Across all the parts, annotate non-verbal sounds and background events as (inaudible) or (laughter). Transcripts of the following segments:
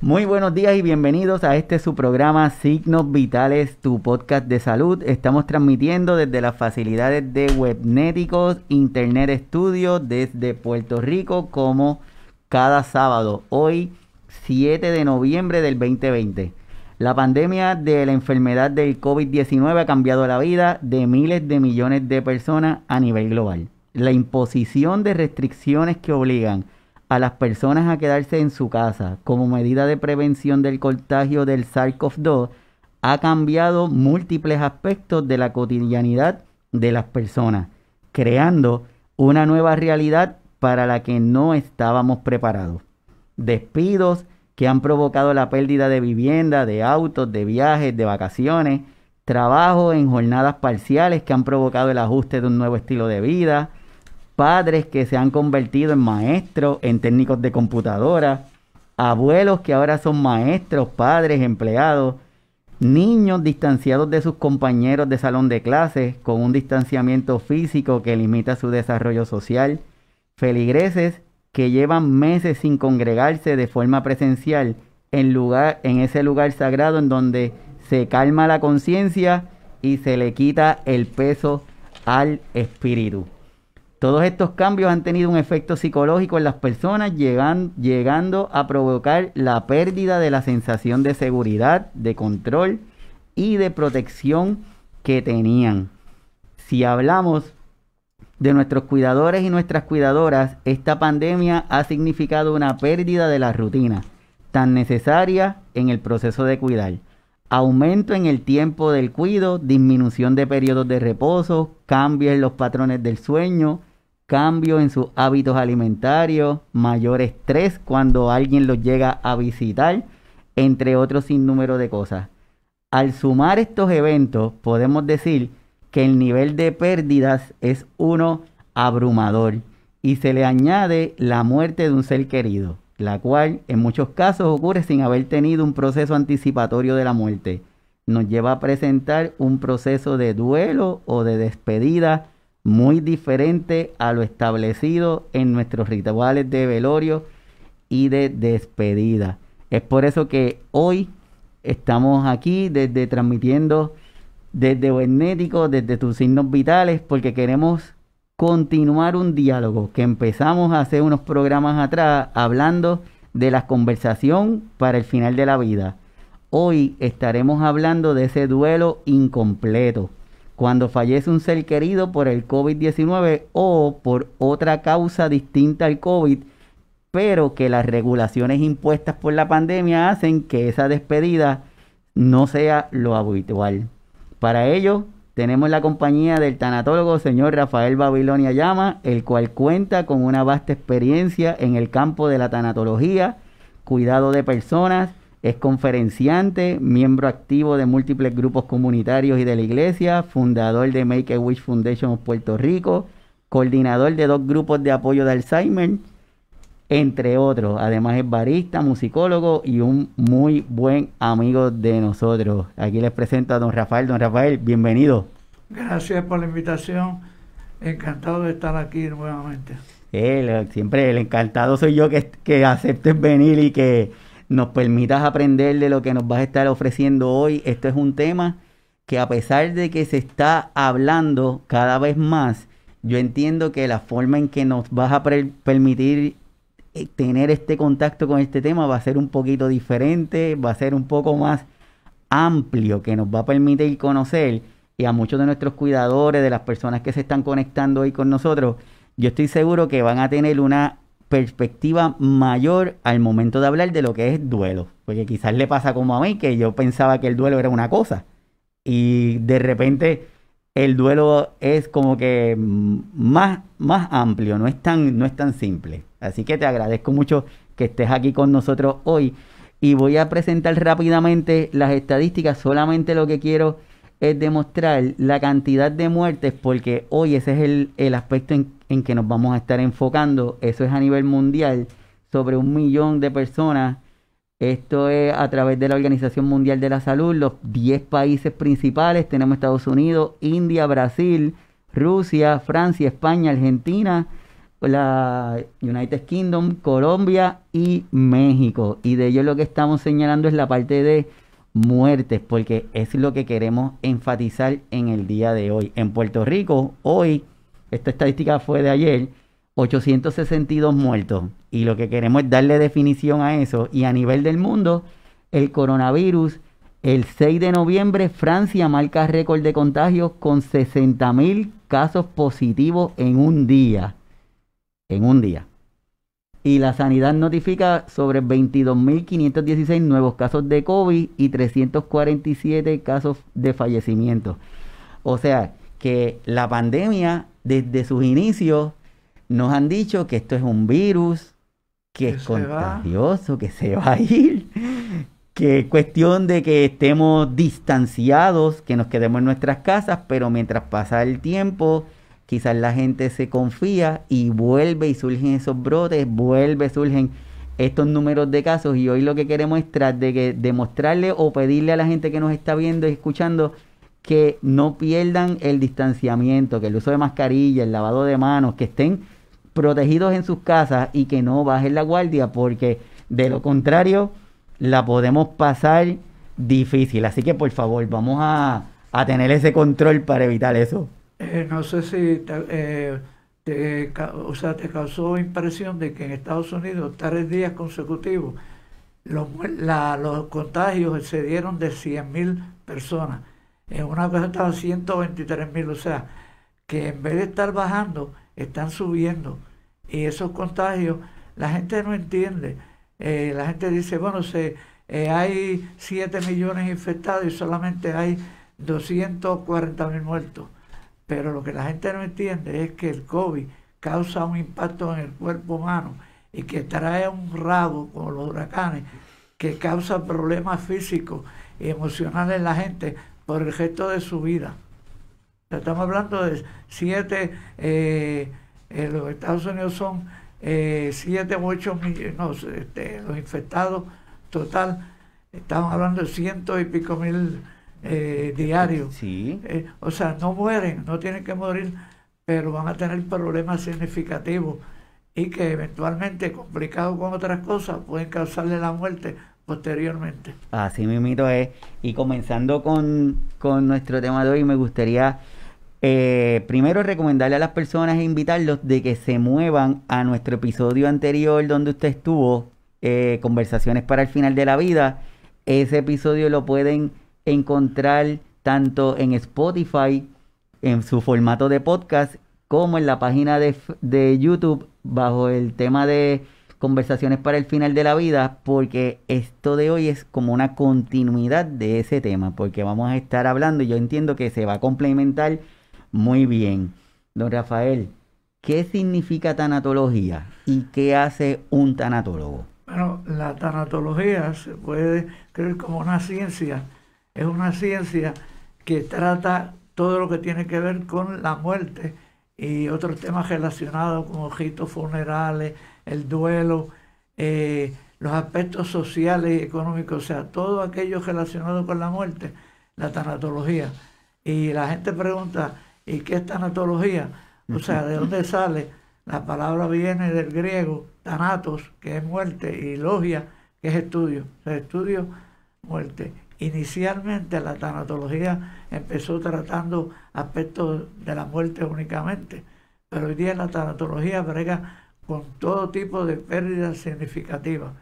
Muy buenos días y bienvenidos a este su programa Signos Vitales, tu podcast de salud. Estamos transmitiendo desde las facilidades de Webnéticos Internet Studio desde Puerto Rico como cada sábado. Hoy 7 de noviembre del 2020. La pandemia de la enfermedad del COVID-19 ha cambiado la vida de miles de millones de personas a nivel global. La imposición de restricciones que obligan las personas a quedarse en su casa como medida de prevención del contagio del SARS-CoV-2 ha cambiado múltiples aspectos de la cotidianidad de las personas, creando una nueva realidad para la que no estábamos preparados. Despidos, que han provocado la pérdida de vivienda, de autos, de viajes, de vacaciones, trabajo en jornadas parciales que han provocado el ajuste de un nuevo estilo de vida, padres que se han convertido en maestros, en técnicos de computadora, abuelos que ahora son maestros, padres, empleados, niños distanciados de sus compañeros de salón de clases con un distanciamiento físico que limita su desarrollo social, feligreses que llevan meses sin congregarse de forma presencial en, lugar, en ese lugar sagrado en donde se calma la conciencia y se le quita el peso al espíritu. Todos estos cambios han tenido un efecto psicológico en las personas, llegando a provocar la pérdida de la sensación de seguridad, de control y de protección que tenían. Si hablamos de nuestros cuidadores y nuestras cuidadoras, esta pandemia ha significado una pérdida de la rutina tan necesaria en el proceso de cuidar. Aumento en el tiempo del cuido, disminución de periodos de reposo, cambios en los patrones del sueño, cambio en sus hábitos alimentarios, mayor estrés cuando alguien los llega a visitar, entre otros sinnúmero de cosas. Al sumar estos eventos, podemos decir que el nivel de pérdidas es uno abrumador y se le añade la muerte de un ser querido, la cual en muchos casos ocurre sin haber tenido un proceso anticipatorio de la muerte. Nos lleva a presentar un proceso de duelo o de despedida muy diferente a lo establecido en nuestros rituales de velorio y de despedida. Es por eso que hoy estamos aquí desde transmitiendo desde Buenético, desde tus signos vitales, porque queremos continuar un diálogo que empezamos hace unos programas atrás hablando de la conversación para el final de la vida. Hoy estaremos hablando de ese duelo incompleto, cuando fallece un ser querido por el COVID-19 o por otra causa distinta al COVID, pero que las regulaciones impuestas por la pandemia hacen que esa despedida no sea lo habitual. Para ello, tenemos la compañía del tanatólogo señor Rafael Babilonia Llama, el cual cuenta con una vasta experiencia en el campo de la tanatología, cuidado de personas, es conferenciante, miembro activo de múltiples grupos comunitarios y de la iglesia, fundador de Make a Wish Foundation of Puerto Rico, coordinador de dos grupos de apoyo de Alzheimer entre otros. Además es barista, musicólogo y un muy buen amigo de nosotros. Aquí les presento a don Rafael. Don Rafael, bienvenido. Gracias por la invitación. Encantado de estar aquí nuevamente. siempre el encantado soy yo que, que aceptes venir y que nos permitas aprender de lo que nos vas a estar ofreciendo hoy. Esto es un tema que a pesar de que se está hablando cada vez más, yo entiendo que la forma en que nos vas a permitir eh, tener este contacto con este tema va a ser un poquito diferente, va a ser un poco más amplio, que nos va a permitir conocer y a muchos de nuestros cuidadores, de las personas que se están conectando hoy con nosotros, yo estoy seguro que van a tener una perspectiva mayor al momento de hablar de lo que es duelo. Porque quizás le pasa como a mí, que yo pensaba que el duelo era una cosa. Y de repente el duelo es como que más, más amplio, no es, tan, no es tan simple. Así que te agradezco mucho que estés aquí con nosotros hoy y voy a presentar rápidamente las estadísticas. Solamente lo que quiero es demostrar la cantidad de muertes porque hoy ese es el, aspecto en, en, que nos vamos a estar enfocando. Eso es a nivel mundial, sobre un millón de personas. Esto es a través de la Organización Mundial de la Salud, los 10 países principales. Tenemos Estados Unidos, India, Brasil, Rusia, Francia, España, Argentina, la United Kingdom, Colombia y México. Y de ello lo que estamos señalando es la parte de muertes, porque es lo que queremos enfatizar en el día de hoy. En Puerto Rico, hoy, esta estadística fue de ayer, 862 muertos. Y lo que queremos es darle definición a eso. Y a nivel del mundo, el coronavirus, el 6 de noviembre, Francia marca récord de contagios con 60 mil casos positivos en un día. En un día. Y la sanidad notifica sobre 22.516 nuevos casos de COVID y 347 casos de fallecimiento. O sea, que la pandemia desde sus inicios nos han dicho que esto es un virus, que, es contagioso, que se va a ir, que es cuestión de que estemos distanciados, que nos quedemos en nuestras casas, pero mientras pasa el tiempo, quizás la gente se confía y vuelve y surgen esos brotes, vuelve, surgen estos números de casos y hoy lo que queremos es de que demostrarle o pedirle a la gente que nos está viendo y escuchando que no pierdan el distanciamiento, que el uso de mascarilla, el lavado de manos, que estén protegidos en sus casas y que no bajen la guardia porque de lo contrario la podemos pasar difícil. Así que por favor vamos a, a tener ese control para evitar eso. Eh, no sé si te, eh, te, o sea, te causó impresión de que en Estados Unidos, tres días consecutivos, los, los contagios excedieron de 100.000 personas. En una ocasión estaban 123.000, o sea, que en vez de estar bajando, están subiendo. Y esos contagios, la gente no entiende. Eh, la gente dice, bueno, se, hay 7 millones infectados y solamente hay 240 mil muertos. Pero lo que la gente no entiende es que el COVID causa un impacto en el cuerpo humano y que trae un rabo, como los huracanes, que causa problemas físicos y emocionales en la gente por el resto de su vida. Estamos hablando de siete, eh, en los Estados Unidos son eh, siete u ocho millones, no, este, los infectados total, estamos hablando de ciento y pico mil eh, diario. Sí. Eh, o sea, no mueren, no tienen que morir, pero van a tener problemas significativos y que eventualmente, complicados con otras cosas, pueden causarle la muerte posteriormente. Así mismo es. Y comenzando con, con nuestro tema de hoy, me gustaría eh, primero recomendarle a las personas e invitarlos de que se muevan a nuestro episodio anterior donde usted estuvo, eh, Conversaciones para el final de la vida. Ese episodio lo pueden encontrar tanto en Spotify, en su formato de podcast, como en la página de, de YouTube bajo el tema de conversaciones para el final de la vida, porque esto de hoy es como una continuidad de ese tema, porque vamos a estar hablando y yo entiendo que se va a complementar muy bien. Don Rafael, ¿qué significa tanatología y qué hace un tanatólogo? Bueno, la tanatología se puede creer como una ciencia es una ciencia que trata todo lo que tiene que ver con la muerte y otros temas relacionados como ritos funerales, el duelo, eh, los aspectos sociales y económicos, o sea, todo aquello relacionado con la muerte, la tanatología. Y la gente pregunta, ¿y qué es tanatología? O sea, ¿de dónde sale? La palabra viene del griego, tanatos, que es muerte, y logia, que es estudio. O sea, estudio, muerte. Inicialmente la tanatología empezó tratando aspectos de la muerte únicamente, pero hoy día la tanatología brega con todo tipo de pérdidas significativas.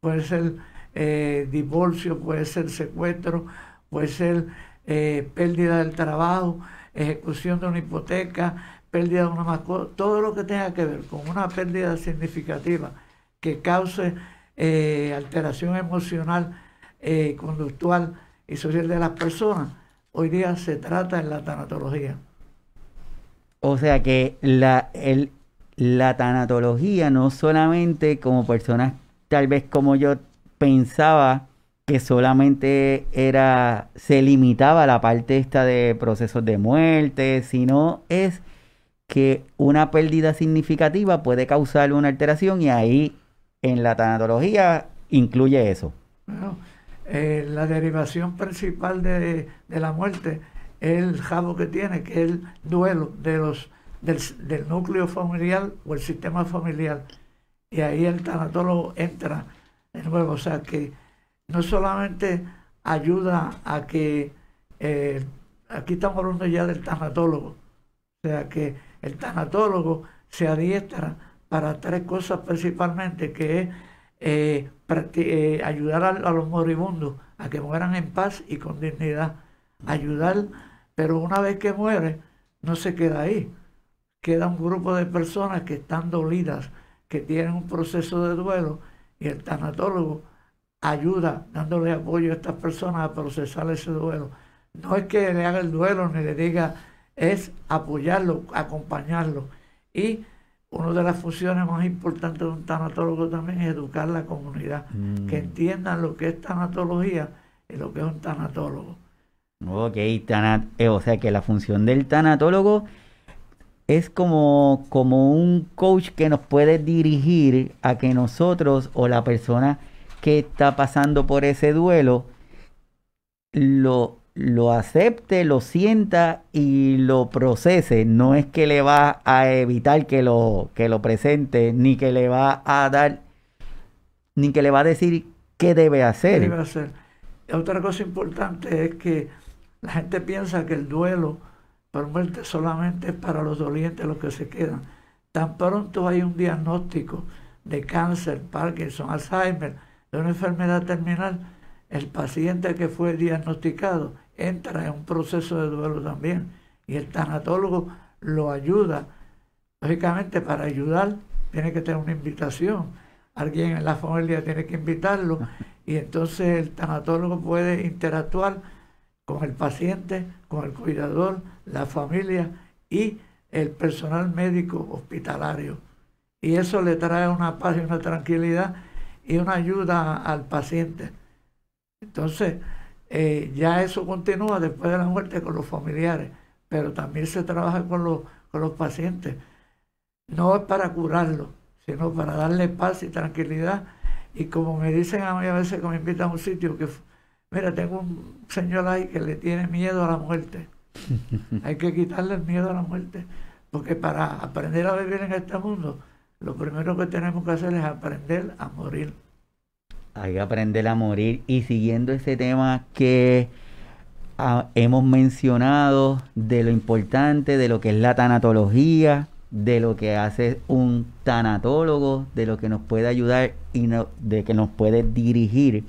Puede ser eh, divorcio, puede ser secuestro, puede ser eh, pérdida del trabajo, ejecución de una hipoteca, pérdida de una mascota, todo lo que tenga que ver con una pérdida significativa que cause eh, alteración emocional eh, conductual y social de las personas, hoy día se trata en la tanatología. O sea que la, el, la tanatología no solamente como personas tal vez como yo pensaba que solamente era se limitaba a la parte esta de procesos de muerte, sino es que una pérdida significativa puede causar una alteración y ahí en la tanatología incluye eso. Eh, la derivación principal de, la muerte es el jabo que tiene, que es el duelo de los del, del núcleo familiar o el sistema familiar. Y ahí el tanatólogo entra de nuevo. O sea que no solamente ayuda a que, eh, aquí estamos hablando ya del tanatólogo, o sea que el tanatólogo se adiestra para tres cosas principalmente, que es eh, eh, ayudar a, los moribundos a que mueran en paz y con dignidad. Ayudar, pero una vez que muere, no se queda ahí. Queda un grupo de personas que están dolidas, que tienen un proceso de duelo, y el tanatólogo ayuda dándole apoyo a estas personas a procesar ese duelo. No es que le haga el duelo ni le diga, es apoyarlo, acompañarlo. Y una de las funciones más importantes de un tanatólogo también es educar a la comunidad, que mm. entiendan lo que es tanatología y lo que es un tanatólogo. Ok, eh, o sea que la función del tanatólogo es como, como un coach que nos puede dirigir a que nosotros o la persona que está pasando por ese duelo lo, lo acepte, lo sienta y lo procese. No es que le va a evitar que lo, que lo presente, ni que le va a dar, ni que le va a decir qué debe hacer. debe hacer? Otra cosa importante es que la gente piensa que el duelo por muerte solamente es para los dolientes los que se quedan. Tan pronto hay un diagnóstico de cáncer, Parkinson, Alzheimer, de una enfermedad terminal, el paciente que fue diagnosticado entra en un proceso de duelo también y el tanatólogo lo ayuda. Lógicamente para ayudar tiene que tener una invitación. Alguien en la familia tiene que invitarlo y entonces el tanatólogo puede interactuar con el paciente, con el cuidador, la familia y el personal médico hospitalario. Y eso le trae una paz y una tranquilidad y una ayuda al paciente. Entonces, eh, ya eso continúa después de la muerte con los familiares, pero también se trabaja con los, con los pacientes. No es para curarlo, sino para darle paz y tranquilidad. Y como me dicen a mí a veces que me invitan a un sitio, que mira, tengo un señor ahí que le tiene miedo a la muerte. (laughs) Hay que quitarle el miedo a la muerte, porque para aprender a vivir en este mundo, lo primero que tenemos que hacer es aprender a morir. Hay que aprender a morir. Y siguiendo ese tema que ah, hemos mencionado de lo importante, de lo que es la tanatología, de lo que hace un tanatólogo, de lo que nos puede ayudar y de que nos puede dirigir.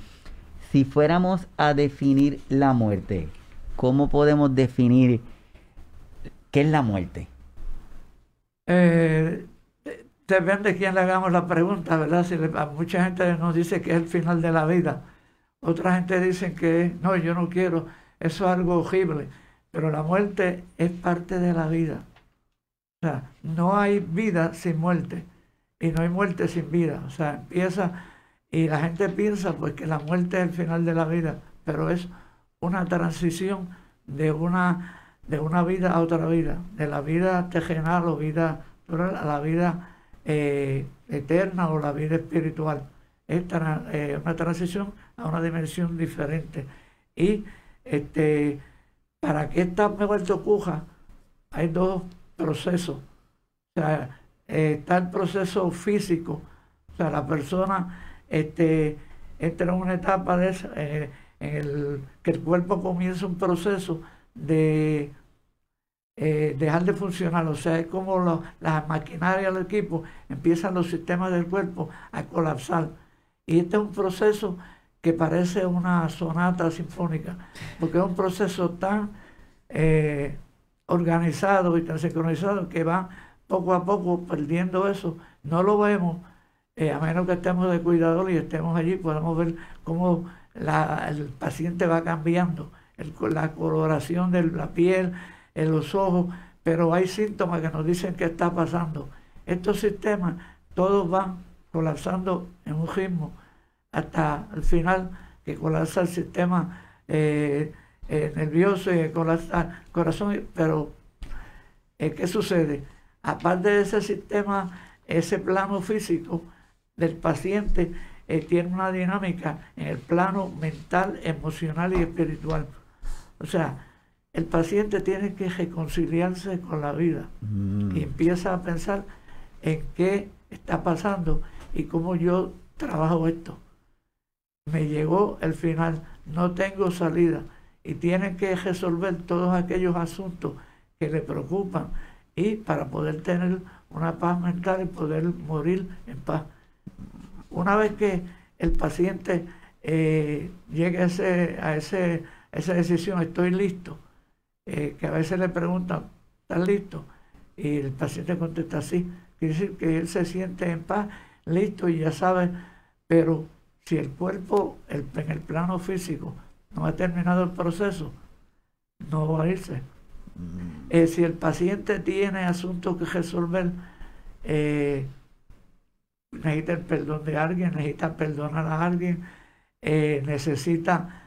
Si fuéramos a definir la muerte, ¿cómo podemos definir qué es la muerte? Eh, depende de quién le hagamos la pregunta, ¿verdad? Si mucha gente nos dice que es el final de la vida, otra gente dice que no, yo no quiero, eso es algo horrible, pero la muerte es parte de la vida. O sea, no hay vida sin muerte y no hay muerte sin vida. O sea, empieza y la gente piensa pues que la muerte es el final de la vida, pero es una transición de una, de una vida a otra vida, de la vida terrenal o vida a la vida eh, eterna o la vida espiritual. Es eh, una transición a una dimensión diferente. Y este, para que esta muerte ocurra, hay dos procesos. O sea, eh, está el proceso físico, o sea, la persona este, entra en una etapa de en el que el cuerpo comienza un proceso de eh, dejar de funcionar, o sea, es como lo, las maquinarias del equipo, empiezan los sistemas del cuerpo a colapsar. Y este es un proceso que parece una sonata sinfónica, porque es un proceso tan eh, organizado y tan sincronizado que va poco a poco perdiendo eso. No lo vemos, eh, a menos que estemos de cuidador y estemos allí, podemos ver cómo el paciente va cambiando, la coloración de la piel, en los ojos, pero hay síntomas que nos dicen que está pasando. Estos sistemas todos van colapsando en un ritmo hasta el final que colapsa el sistema eh, eh, nervioso y colapsa el corazón, pero eh, ¿qué sucede? Aparte de ese sistema, ese plano físico del paciente tiene una dinámica en el plano mental, emocional y espiritual. O sea, el paciente tiene que reconciliarse con la vida Mm. y empieza a pensar en qué está pasando y cómo yo trabajo esto. Me llegó el final, no tengo salida y tienen que resolver todos aquellos asuntos que le preocupan y para poder tener una paz mental y poder morir en paz. Una vez que el paciente eh, llegue a, ese, a, ese, a esa decisión, estoy listo, eh, que a veces le preguntan, ¿estás listo? Y el paciente contesta sí, quiere decir que él se siente en paz, listo y ya sabe, pero si el cuerpo el, en el plano físico no ha terminado el proceso, no va a irse. Mm. Eh, si el paciente tiene asuntos que resolver, eh, necesita el perdón de alguien, necesita perdonar a alguien, eh, necesita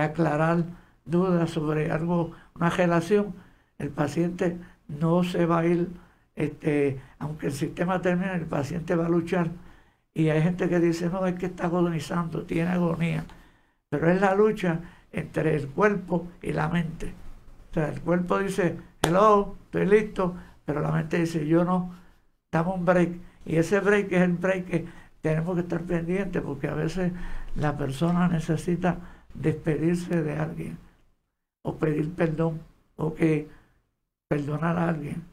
aclarar dudas sobre algo, una relación, el paciente no se va a ir, este, aunque el sistema termine, el paciente va a luchar. Y hay gente que dice, no, es que está agonizando, tiene agonía. Pero es la lucha entre el cuerpo y la mente. O sea, el cuerpo dice, hello, estoy listo, pero la mente dice, yo no, dame un break. Y ese break es el break que tenemos que estar pendientes porque a veces la persona necesita despedirse de alguien o pedir perdón o que perdonar a alguien.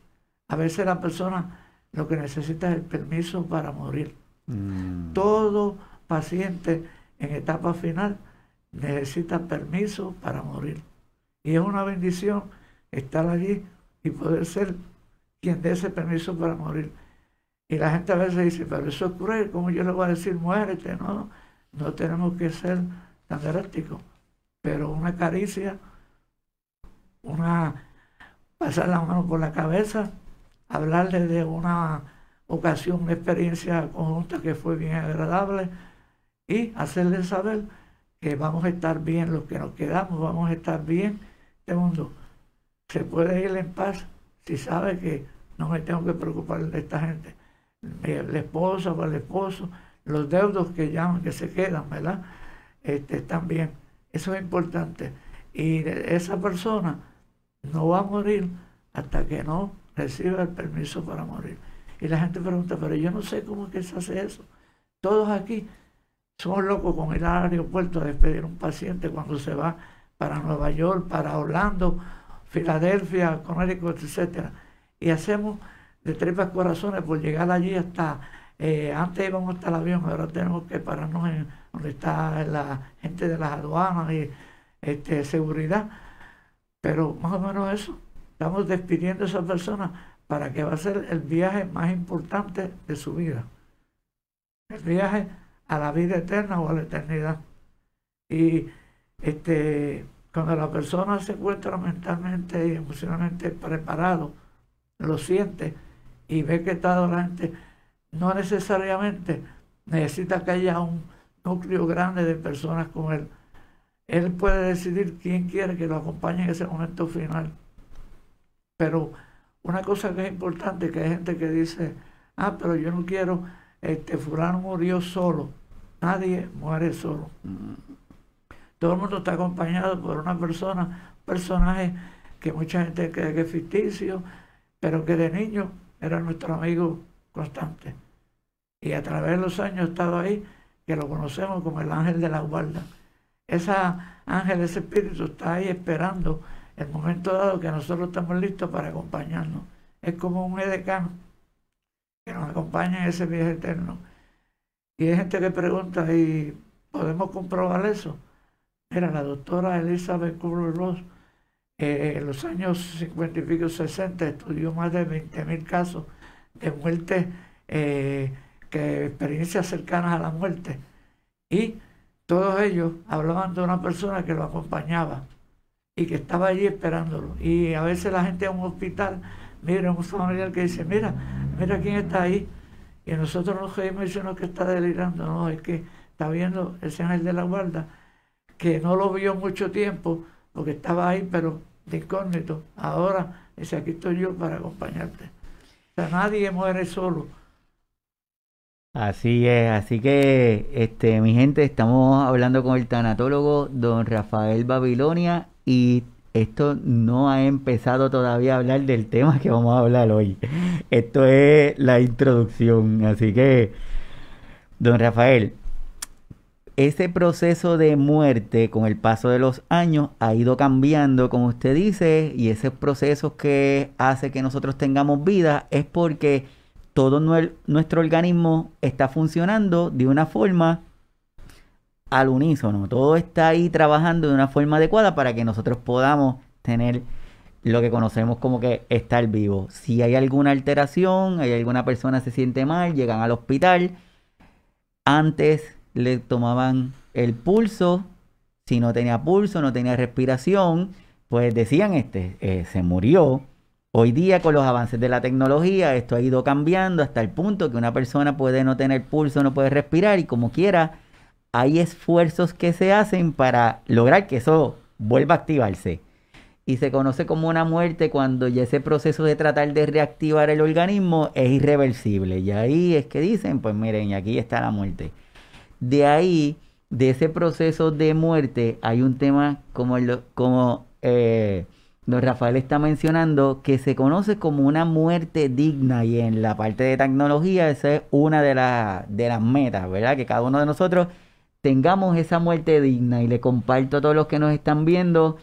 A veces la persona lo que necesita es el permiso para morir. Mm. Todo paciente en etapa final necesita permiso para morir. Y es una bendición estar allí y poder ser quien dé ese permiso para morir. Y la gente a veces dice, pero eso es cruel, ¿cómo yo le voy a decir muérete? No, no tenemos que ser tan drásticos. Pero una caricia, una pasar la mano por la cabeza, hablarle de una ocasión, una experiencia conjunta que fue bien agradable y hacerle saber que vamos a estar bien, los que nos quedamos vamos a estar bien. Este mundo se puede ir en paz si sabe que no me tengo que preocupar de esta gente. La esposa o el esposo, los deudos que llaman, que se quedan, ¿verdad? Este, están bien. Eso es importante. Y esa persona no va a morir hasta que no reciba el permiso para morir. Y la gente pregunta, pero yo no sé cómo es que se hace eso. Todos aquí somos locos con ir al aeropuerto a despedir a un paciente cuando se va para Nueva York, para Orlando, Filadelfia, Connecticut, etcétera. Y hacemos de tripas corazones por llegar allí hasta, eh, antes íbamos hasta el avión, ahora tenemos que pararnos en donde está la gente de las aduanas y este, seguridad. Pero más o menos eso, estamos despidiendo a esa persona para que va a ser el viaje más importante de su vida. El viaje a la vida eterna o a la eternidad. Y este, cuando la persona se encuentra mentalmente y emocionalmente preparado, lo siente y ve que está adelante, no necesariamente necesita que haya un núcleo grande de personas con él. Él puede decidir quién quiere que lo acompañe en ese momento final. Pero una cosa que es importante, que hay gente que dice, ah, pero yo no quiero, este fulano murió solo. Nadie muere solo. Todo el mundo está acompañado por una persona, un personaje que mucha gente cree que es ficticio, pero que de niño era nuestro amigo constante. Y a través de los años ha estado ahí, que lo conocemos como el ángel de la guarda. Esa ángel, ese espíritu está ahí esperando el momento dado que nosotros estamos listos para acompañarnos. Es como un edecano que nos acompaña en ese viaje eterno. Y hay gente que pregunta, ¿y podemos comprobar eso? Mira, la doctora Elizabeth Kubler-Ross eh, en los años 50 y pico, 60, estudió más de 20.000 casos de muerte, eh, que experiencias cercanas a la muerte. Y todos ellos hablaban de una persona que lo acompañaba y que estaba allí esperándolo. Y a veces la gente a un hospital, mira, un familiar que dice, mira, mira quién está ahí. Y nosotros nos reímos y que está delirando. No, es que está viendo ese ángel de la guarda, que no lo vio mucho tiempo, porque estaba ahí, pero de incógnito. Ahora dice, aquí estoy yo para acompañarte. O sea, nadie muere solo. Así es, así que este mi gente, estamos hablando con el tanatólogo don Rafael Babilonia y esto no ha empezado todavía a hablar del tema que vamos a hablar hoy. Esto es la introducción. Así que, don Rafael, ese proceso de muerte con el paso de los años ha ido cambiando, como usted dice, y ese proceso que hace que nosotros tengamos vida es porque todo nuestro organismo está funcionando de una forma al unísono. Todo está ahí trabajando de una forma adecuada para que nosotros podamos tener lo que conocemos como que estar vivo. Si hay alguna alteración, hay alguna persona se siente mal, llegan al hospital. Antes le tomaban el pulso, si no tenía pulso, no tenía respiración, pues decían este, eh, se murió. Hoy día con los avances de la tecnología esto ha ido cambiando hasta el punto que una persona puede no tener pulso, no puede respirar y como quiera hay esfuerzos que se hacen para lograr que eso vuelva a activarse. Y se conoce como una muerte cuando ya ese proceso de tratar de reactivar el organismo es irreversible. Y ahí es que dicen, pues miren, aquí está la muerte. De ahí, de ese proceso de muerte, hay un tema como, como eh, don Rafael está mencionando, que se conoce como una muerte digna. Y en la parte de tecnología, esa es una de, de las metas, ¿verdad? Que cada uno de nosotros tengamos esa muerte digna y le comparto a todos los que nos están viendo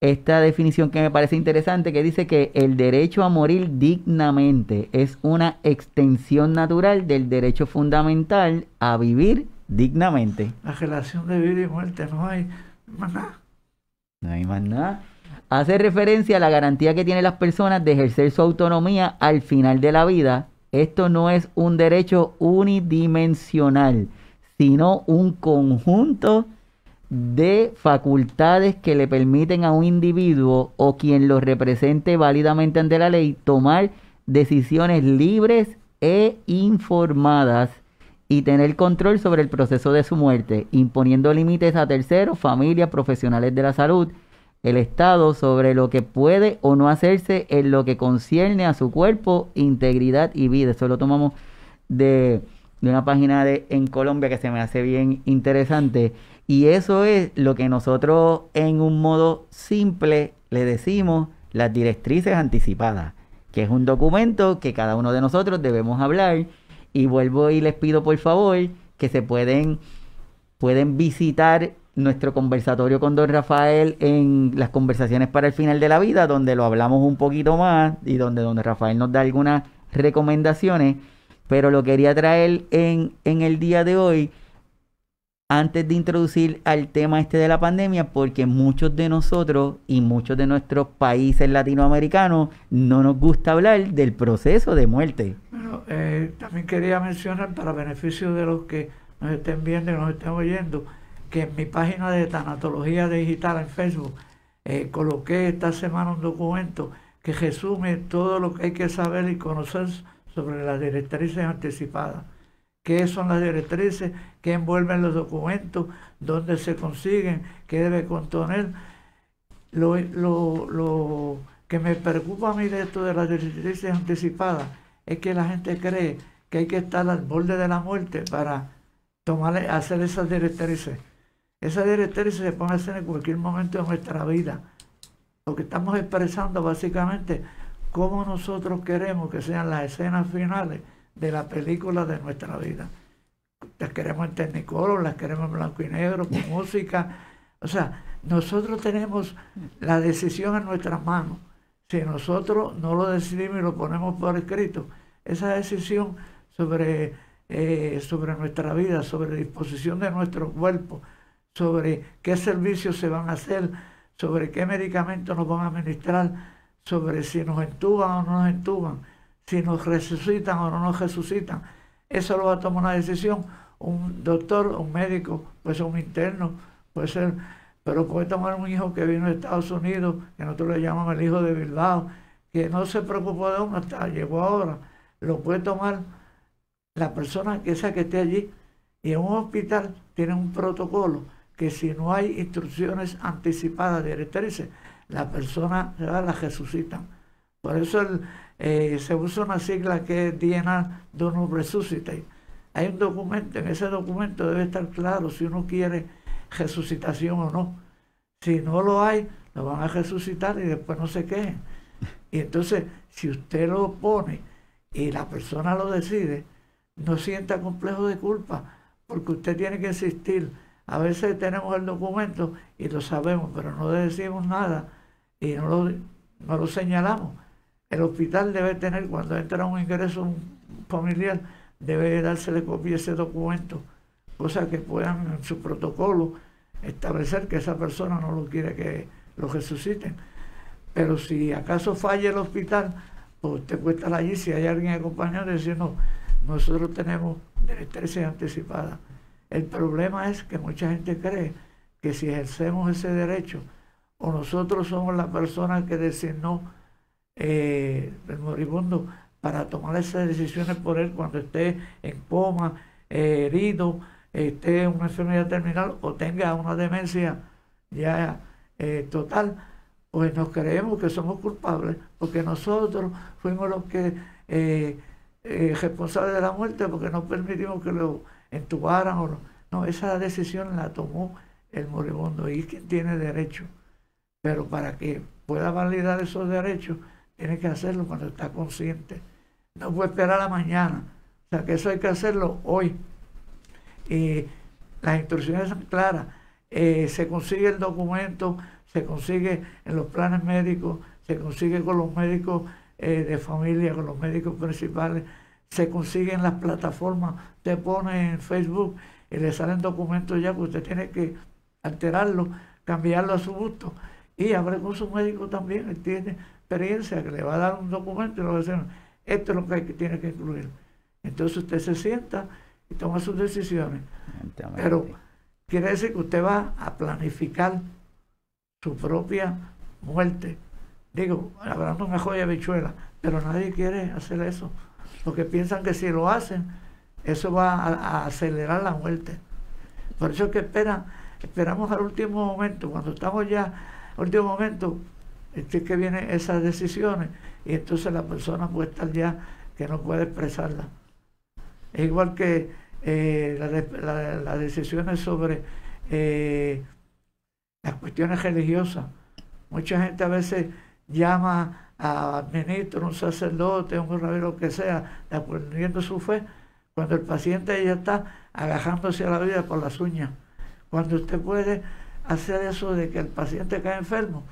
esta definición que me parece interesante que dice que el derecho a morir dignamente es una extensión natural del derecho fundamental a vivir dignamente. La relación de vida y muerte no hay más nada. No hay más nada. Hace referencia a la garantía que tienen las personas de ejercer su autonomía al final de la vida. Esto no es un derecho unidimensional sino un conjunto de facultades que le permiten a un individuo o quien lo represente válidamente ante la ley tomar decisiones libres e informadas y tener control sobre el proceso de su muerte, imponiendo límites a terceros, familias, profesionales de la salud, el Estado sobre lo que puede o no hacerse en lo que concierne a su cuerpo, integridad y vida. Eso lo tomamos de de una página de, en Colombia que se me hace bien interesante. Y eso es lo que nosotros en un modo simple le decimos las directrices anticipadas, que es un documento que cada uno de nosotros debemos hablar. Y vuelvo y les pido por favor que se pueden, pueden visitar nuestro conversatorio con don Rafael en las conversaciones para el final de la vida, donde lo hablamos un poquito más y donde don Rafael nos da algunas recomendaciones pero lo quería traer en, en el día de hoy antes de introducir al tema este de la pandemia, porque muchos de nosotros y muchos de nuestros países latinoamericanos no nos gusta hablar del proceso de muerte. Bueno, eh, también quería mencionar, para beneficio de los que nos estén viendo y nos estén oyendo, que en mi página de tanatología digital en Facebook eh, coloqué esta semana un documento que resume todo lo que hay que saber y conocer sobre las directrices anticipadas. ¿Qué son las directrices? ¿Qué envuelven los documentos? ¿Dónde se consiguen? ¿Qué debe contener? Lo, lo, que me preocupa a mí de esto de las directrices anticipadas es que la gente cree que hay que estar al borde de la muerte para tomar, hacer esas directrices. Esas directrices se pueden hacer en cualquier momento de nuestra vida. Lo que estamos expresando básicamente cómo nosotros queremos que sean las escenas finales de la película de nuestra vida. Las queremos en Technicolor, las queremos en blanco y negro, con (laughs) música. O sea, nosotros tenemos la decisión en nuestras manos. Si nosotros no lo decidimos y lo ponemos por escrito, esa decisión sobre, eh, sobre nuestra vida, sobre la disposición de nuestro cuerpo, sobre qué servicios se van a hacer, sobre qué medicamentos nos van a administrar, sobre si nos entuban o no nos entuban, si nos resucitan o no nos resucitan. Eso lo va a tomar una decisión un doctor, un médico, puede ser un interno, puede ser, pero puede tomar un hijo que vino de Estados Unidos, que nosotros le llamamos el hijo de Bilbao, que no se preocupó de uno hasta llegó ahora. Lo puede tomar la persona que sea que esté allí. Y en un hospital tiene un protocolo que si no hay instrucciones anticipadas, directrices, la persona la resucitan. Por eso eh, se usa una sigla que es DNA Donor Resuscitate. Hay un documento, en ese documento debe estar claro si uno quiere resucitación o no. Si no lo hay, lo van a resucitar y después no se quejen. Y entonces, si usted lo pone y la persona lo decide, no sienta complejo de culpa, porque usted tiene que insistir. A veces tenemos el documento y lo sabemos, pero no decimos nada y no lo, no lo señalamos. El hospital debe tener, cuando entra un ingreso familiar, debe dársele copia ese documento, cosa que puedan en su protocolo establecer que esa persona no lo quiere que lo resuciten. Pero si acaso falla el hospital, pues usted puede estar allí, si hay alguien acompañado, decir, no, nosotros tenemos anestesia anticipada. El problema es que mucha gente cree que si ejercemos ese derecho, o nosotros somos la persona que designó eh, el moribundo para tomar esas decisiones por él cuando esté en coma, eh, herido, esté en una enfermedad terminal o tenga una demencia ya eh, total, pues nos creemos que somos culpables porque nosotros fuimos los que eh, responsables de la muerte porque no permitimos que lo entubaran o no. esa decisión la tomó el moribundo y quien tiene derecho. Pero para que pueda validar esos derechos, tiene que hacerlo cuando está consciente. No puede esperar a la mañana. O sea que eso hay que hacerlo hoy. Y las instrucciones son claras. Eh, se consigue el documento, se consigue en los planes médicos, se consigue con los médicos eh, de familia, con los médicos principales, se consigue en las plataformas, te pone en Facebook y le salen documentos ya que usted tiene que alterarlo, cambiarlo a su gusto. Y abre con su médico también, él tiene experiencia, que le va a dar un documento y le va a decir, esto es lo que, hay que tiene que incluir. Entonces usted se sienta y toma sus decisiones. Pero quiere decir que usted va a planificar su propia muerte. Digo, hablando una joya bichuela, pero nadie quiere hacer eso. Porque piensan que si lo hacen, eso va a, acelerar la muerte. Por eso es que esperan, esperamos al último momento, cuando estamos ya al último momento, es que vienen esas decisiones y entonces la persona puede estar ya que no puede expresarla. Es igual que eh, las decisiones sobre eh, las cuestiones religiosas. Mucha gente a veces llama a ministro, un sacerdote, un rabino, que sea, aprendiendo su fe, cuando el paciente ya está agajándose a la vida por las uñas. Cuando usted puede hacer eso de que el paciente cae enfermo,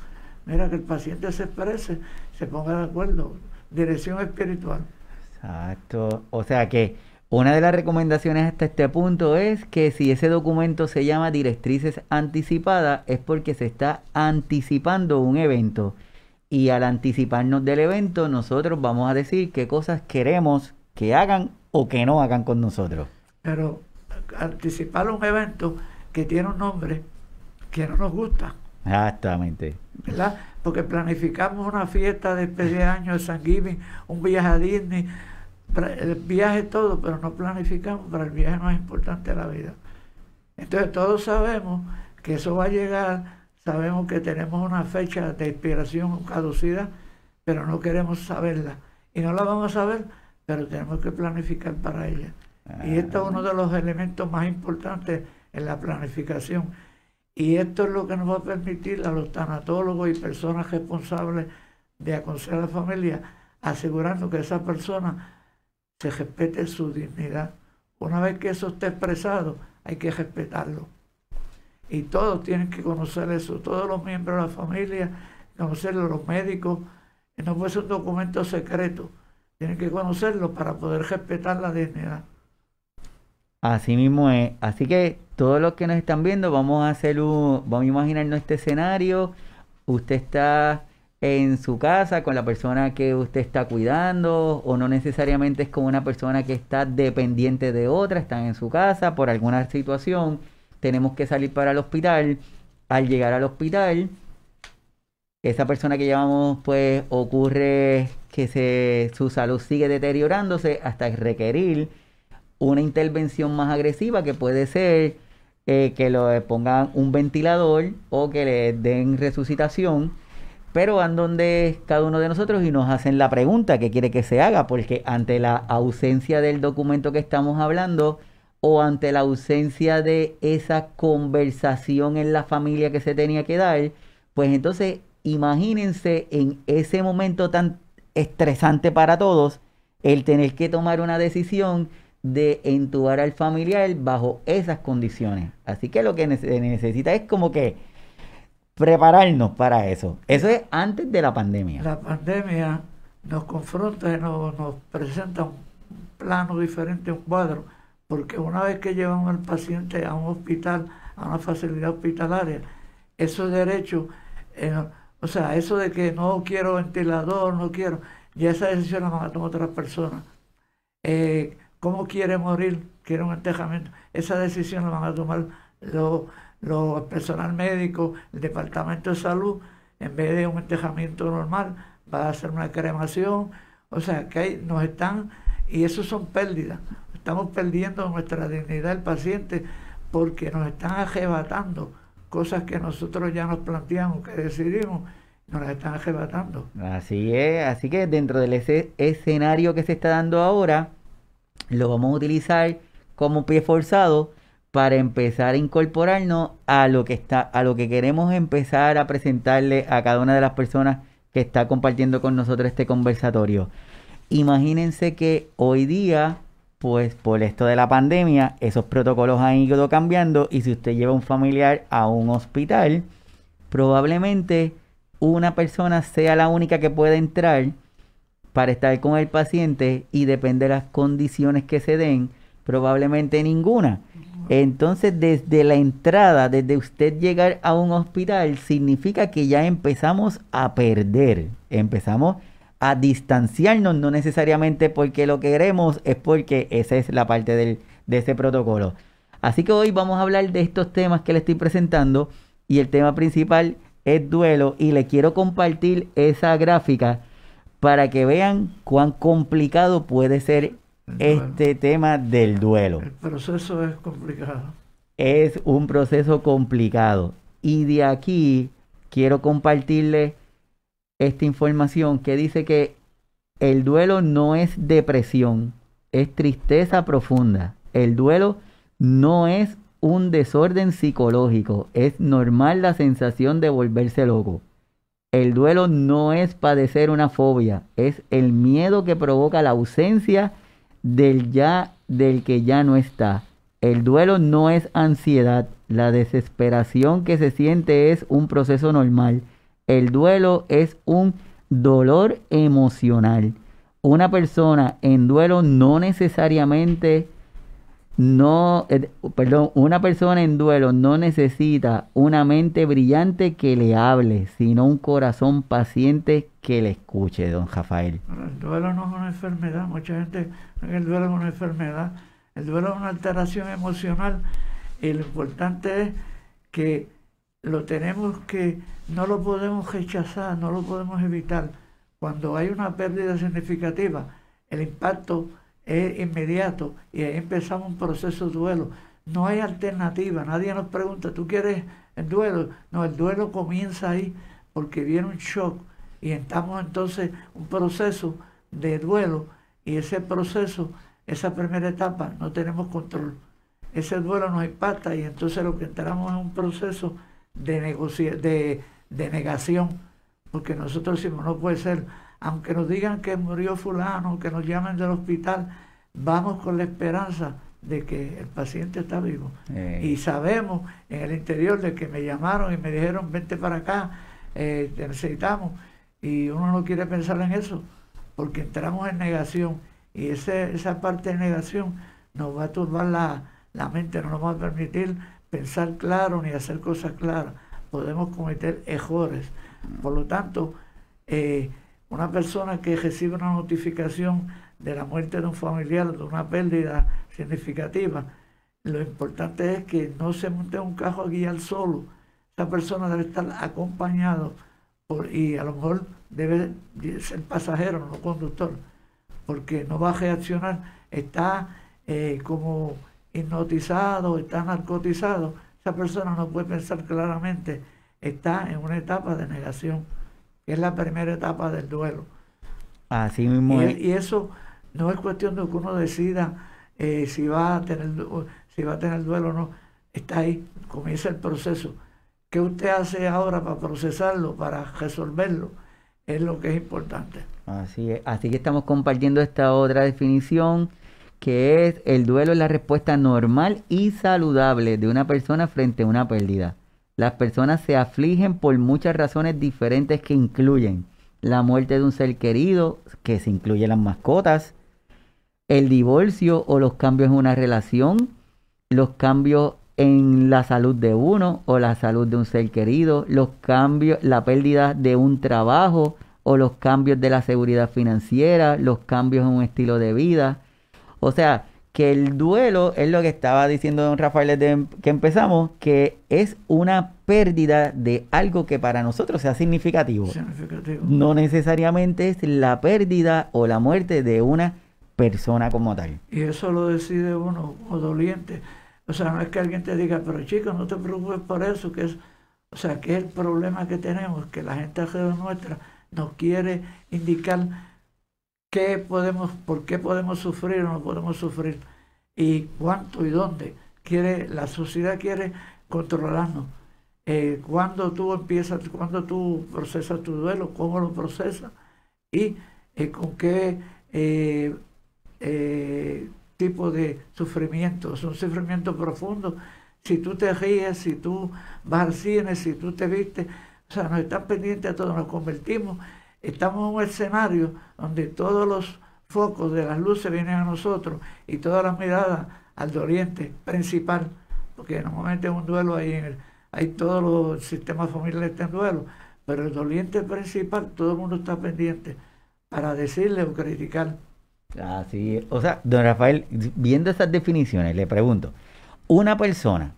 mira que el paciente se exprese, se ponga de acuerdo, dirección espiritual. Exacto, o sea que una de las recomendaciones hasta este punto es que si ese documento se llama directrices anticipadas es porque se está anticipando un evento. Y al anticiparnos del evento, nosotros vamos a decir qué cosas queremos que hagan o que no hagan con nosotros. Pero anticipar un evento que tiene un nombre que no nos gusta. Exactamente. ¿Verdad? Porque planificamos una fiesta de de año de San Giving, un viaje a Disney, el viaje todo, pero no planificamos para el viaje más importante de la vida. Entonces todos sabemos que eso va a llegar, sabemos que tenemos una fecha de expiración caducida, pero no queremos saberla. Y no la vamos a saber, pero tenemos que planificar para ella. Y esto es uno de los elementos más importantes en la planificación. Y esto es lo que nos va a permitir a los tanatólogos y personas responsables de aconsejar a la familia, asegurando que esa persona se respete su dignidad. Una vez que eso esté expresado, hay que respetarlo. Y todos tienen que conocer eso, todos los miembros de la familia, conocerlo, los médicos. no puede ser un documento secreto, tienen que conocerlo para poder respetar la dignidad. Así mismo es. Así que todos los que nos están viendo, vamos a hacer un, vamos a imaginarnos este escenario. Usted está en su casa con la persona que usted está cuidando o no necesariamente es con una persona que está dependiente de otra, están en su casa por alguna situación, tenemos que salir para el hospital, al llegar al hospital, esa persona que llevamos pues ocurre que su salud sigue deteriorándose hasta requerir una intervención más agresiva que puede ser eh, que le pongan un ventilador o que le den resucitación. Pero van donde cada uno de nosotros y nos hacen la pregunta que quiere que se haga, porque ante la ausencia del documento que estamos hablando, o ante la ausencia de esa conversación en la familia que se tenía que dar, pues entonces imagínense en ese momento tan estresante para todos, el tener que tomar una decisión de entubar al familiar bajo esas condiciones. Así que lo que se necesita es como que prepararnos para eso. Eso es antes de la pandemia. La pandemia nos confronta y nos, presenta un plano diferente, un cuadro, porque una vez que llevamos al paciente a un hospital, a una facilidad hospitalaria, esos derechos, eh, o sea, eso de que no quiero ventilador, no quiero, ya esa decisión la van a tomar otras personas. Eh, ¿Cómo quiere morir? Quiere un entejamiento. Esa decisión la van a tomar los personal médico, el departamento de salud, en vez de un entejamiento normal, va a hacer una cremación. O sea, que hay, nos están, y eso son pérdidas. Estamos perdiendo nuestra dignidad del paciente porque nos están arrebatando cosas que nosotros ya nos planteamos, que decidimos, nos las están arrebatando. Así es, así que dentro del ese escenario que se está dando ahora, lo vamos a utilizar como pie forzado para empezar a incorporarnos a lo que está, a lo que queremos empezar a presentarle a cada una de las personas que está compartiendo con nosotros este conversatorio. Imagínense que hoy día, pues por esto de la pandemia, esos protocolos han ido cambiando y si usted lleva un familiar a un hospital, probablemente una persona sea la única que pueda entrar para estar con el paciente y depende de las condiciones que se den, probablemente ninguna. Entonces, desde la entrada, desde usted llegar a un hospital, significa que ya empezamos a perder, empezamos a distanciarnos, no necesariamente porque lo queremos, es porque esa es la parte del, de ese protocolo. Así que hoy vamos a hablar de estos temas que le estoy presentando y el tema principal es duelo y le quiero compartir esa gráfica para que vean cuán complicado puede ser este tema del duelo. El proceso es complicado. Es un proceso complicado. Y de aquí quiero compartirle esta información que dice que el duelo no es depresión, es tristeza profunda. El duelo no es un desorden psicológico, es normal la sensación de volverse loco. El duelo no es padecer una fobia, es el miedo que provoca la ausencia del ya del que ya no está. El duelo no es ansiedad, la desesperación que se siente es un proceso normal. El duelo es un dolor emocional. Una persona en duelo no necesariamente no, eh, perdón, una persona en duelo no necesita una mente brillante que le hable, sino un corazón paciente que le escuche, don Rafael. el duelo no es una enfermedad, mucha gente el duelo es una enfermedad, el duelo es una alteración emocional y lo importante es que lo tenemos que, no lo podemos rechazar, no lo podemos evitar. Cuando hay una pérdida significativa, el impacto es inmediato y ahí empezamos un proceso de duelo. No hay alternativa, nadie nos pregunta, ¿tú quieres el duelo? No, el duelo comienza ahí porque viene un shock y estamos entonces un proceso de duelo y ese proceso, esa primera etapa, no tenemos control. Ese duelo nos impacta y entonces lo que entramos es un proceso de, de, de negación, porque nosotros decimos, no puede ser aunque nos digan que murió fulano, que nos llamen del hospital, vamos con la esperanza de que el paciente está vivo. Eh. Y sabemos en el interior de que me llamaron y me dijeron, vente para acá, eh, te necesitamos. Y uno no quiere pensar en eso, porque entramos en negación. Y ese, esa parte de negación nos va a turbar la, la mente, no nos va a permitir pensar claro ni hacer cosas claras. Podemos cometer errores. Por lo tanto, eh, una persona que recibe una notificación de la muerte de un familiar, de una pérdida significativa, lo importante es que no se monte un carro a guiar solo. Esa persona debe estar acompañado por, y a lo mejor debe ser pasajero, no conductor, porque no va a reaccionar. Está eh, como hipnotizado, está narcotizado. Esa persona no puede pensar claramente, está en una etapa de negación que es la primera etapa del duelo. Así mismo y, y eso no es cuestión de que uno decida eh, si va a tener si va a tener duelo o no, está ahí, comienza el proceso. ¿Qué usted hace ahora para procesarlo, para resolverlo? Es lo que es importante. Así es. Así que estamos compartiendo esta otra definición que es el duelo es la respuesta normal y saludable de una persona frente a una pérdida. Las personas se afligen por muchas razones diferentes que incluyen la muerte de un ser querido, que se incluye las mascotas, el divorcio o los cambios en una relación, los cambios en la salud de uno o la salud de un ser querido, los cambios, la pérdida de un trabajo o los cambios de la seguridad financiera, los cambios en un estilo de vida. O sea, que el duelo es lo que estaba diciendo don Rafael desde que empezamos, que es una pérdida de algo que para nosotros sea significativo. significativo. No necesariamente es la pérdida o la muerte de una persona como tal. Y eso lo decide uno o doliente. O sea, no es que alguien te diga, pero chico, no te preocupes por eso, que es, o sea, que es el problema que tenemos, que la gente alrededor nuestra nos quiere indicar qué podemos, por qué podemos sufrir o no podemos sufrir, y cuánto y dónde. Quiere, la sociedad quiere controlarnos. Eh, cuando tú empiezas, cuando tú procesas tu duelo, cómo lo procesas y eh, con qué eh, tipo de sufrimiento. Es un sufrimiento profundo. Si tú te ríes, si tú vas al cine, si tú te viste, o sea, nos están pendientes a todos, nos convertimos, estamos en un escenario donde todos los focos de las luces vienen a nosotros y todas las miradas al doliente principal, porque normalmente es un duelo ahí, en hay todos los sistemas familiares están en duelo, pero el doliente principal, todo el mundo está pendiente para decirle o criticar. Así, o sea, don Rafael, viendo esas definiciones, le pregunto, una persona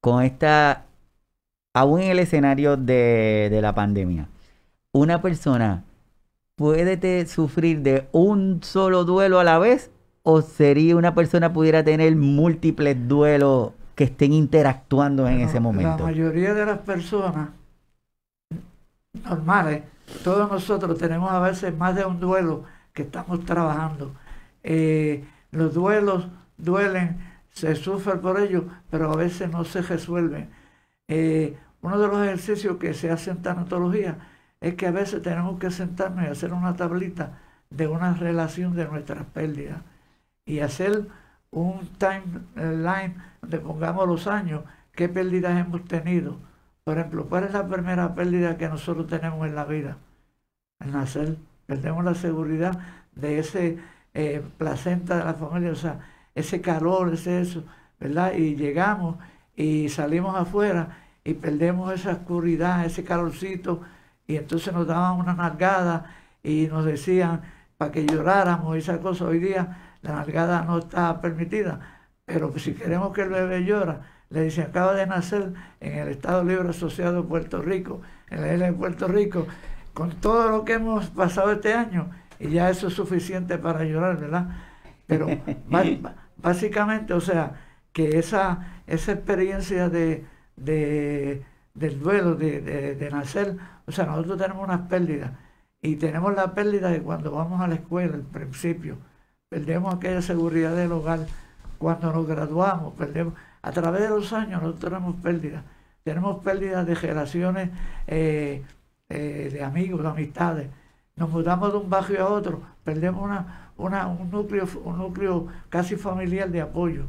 con esta, aún en el escenario de, de la pandemia, una persona puede sufrir de un solo duelo a la vez o sería una persona pudiera tener múltiples duelos que estén interactuando en ese momento? La mayoría de las personas normales, todos nosotros tenemos a veces más de un duelo que estamos trabajando. Eh, los duelos duelen, se sufre por ellos, pero a veces no se resuelven. Eh, uno de los ejercicios que se hace en tanatología es que a veces tenemos que sentarnos y hacer una tablita de una relación de nuestras pérdidas y hacer un timeline donde pongamos los años, qué pérdidas hemos tenido. Por ejemplo, ¿cuál es la primera pérdida que nosotros tenemos en la vida? El nacer perdemos la seguridad de ese eh, placenta de la familia, o sea, ese calor, ese eso, ¿verdad? Y llegamos y salimos afuera y perdemos esa oscuridad, ese calorcito, y entonces nos daban una nalgada y nos decían para que lloráramos y esa cosa. Hoy día la nalgada no está permitida, pero si queremos que el bebé llora, le dicen acaba de nacer en el Estado Libre Asociado de Puerto Rico, en la isla de Puerto Rico, con todo lo que hemos pasado este año, y ya eso es suficiente para llorar, ¿verdad? Pero (laughs) básicamente, o sea, que esa, esa experiencia de, del duelo, de, nacer, o sea, nosotros tenemos unas pérdidas, y tenemos la pérdida de cuando vamos a la escuela, al principio, perdemos aquella seguridad del hogar, cuando nos graduamos, perdemos, a través de los años nosotros tenemos pérdidas, tenemos pérdidas de generaciones, eh, eh, de amigos, de amistades. Nos mudamos de un barrio a otro, perdemos una, un, núcleo, un núcleo casi familiar de apoyo.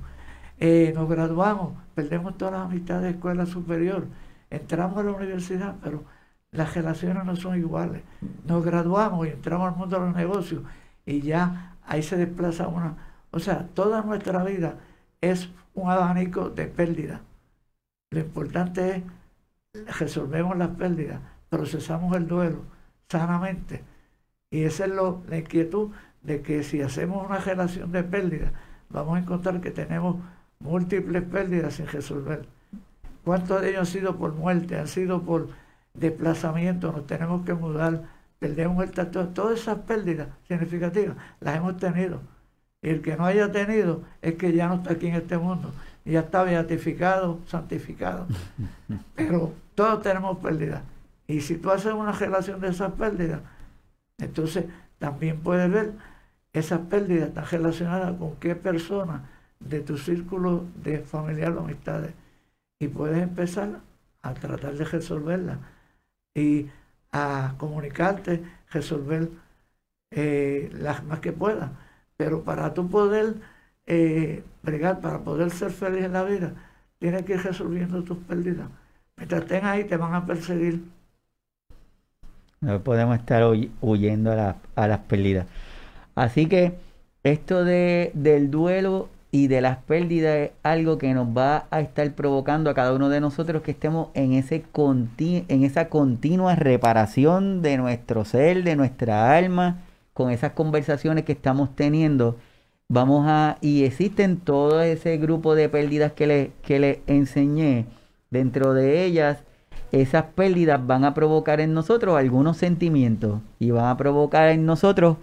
Eh, nos graduamos, perdemos todas las amistades de escuela superior. Entramos a la universidad, pero las relaciones no son iguales. Nos graduamos y entramos al mundo de los negocios y ya ahí se desplaza una. O sea, toda nuestra vida es un abanico de pérdida. Lo importante es resolvemos las pérdidas procesamos el duelo sanamente. Y esa es lo, la inquietud de que si hacemos una relación de pérdida, vamos a encontrar que tenemos múltiples pérdidas sin resolver. ¿Cuántos de ellos han sido por muerte, han sido por desplazamiento, nos tenemos que mudar, perdemos el tatuaje? Todas esas pérdidas significativas las hemos tenido. Y el que no haya tenido es que ya no está aquí en este mundo. Ya está beatificado, santificado. (laughs) Pero todos tenemos pérdidas. Y si tú haces una relación de esas pérdidas, entonces también puedes ver esas pérdidas están relacionadas con qué persona de tu círculo de familiar o amistades. Y puedes empezar a tratar de resolverla y a comunicarte, resolver eh, las más que puedas. Pero para tú poder eh, bregar, para poder ser feliz en la vida, tienes que ir resolviendo tus pérdidas. Mientras estén ahí, te van a perseguir. No podemos estar huyendo a, a las pérdidas. Así que esto de, del duelo y de las pérdidas es algo que nos va a estar provocando a cada uno de nosotros que estemos en, ese en esa continua reparación de nuestro ser, de nuestra alma, con esas conversaciones que estamos teniendo. Vamos a, y existen todo ese grupo de pérdidas que les que le enseñé. Dentro de ellas, esas pérdidas van a provocar en nosotros algunos sentimientos y van a provocar en nosotros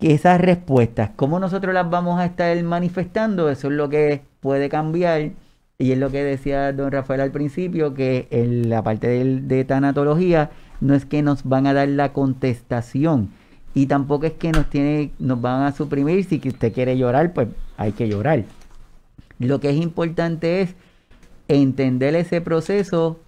que esas respuestas, cómo nosotros las vamos a estar manifestando, eso es lo que puede cambiar. Y es lo que decía don Rafael al principio, que en la parte de, de tanatología no es que nos van a dar la contestación y tampoco es que nos, tiene, nos van a suprimir. Si usted quiere llorar, pues hay que llorar. Lo que es importante es entender ese proceso,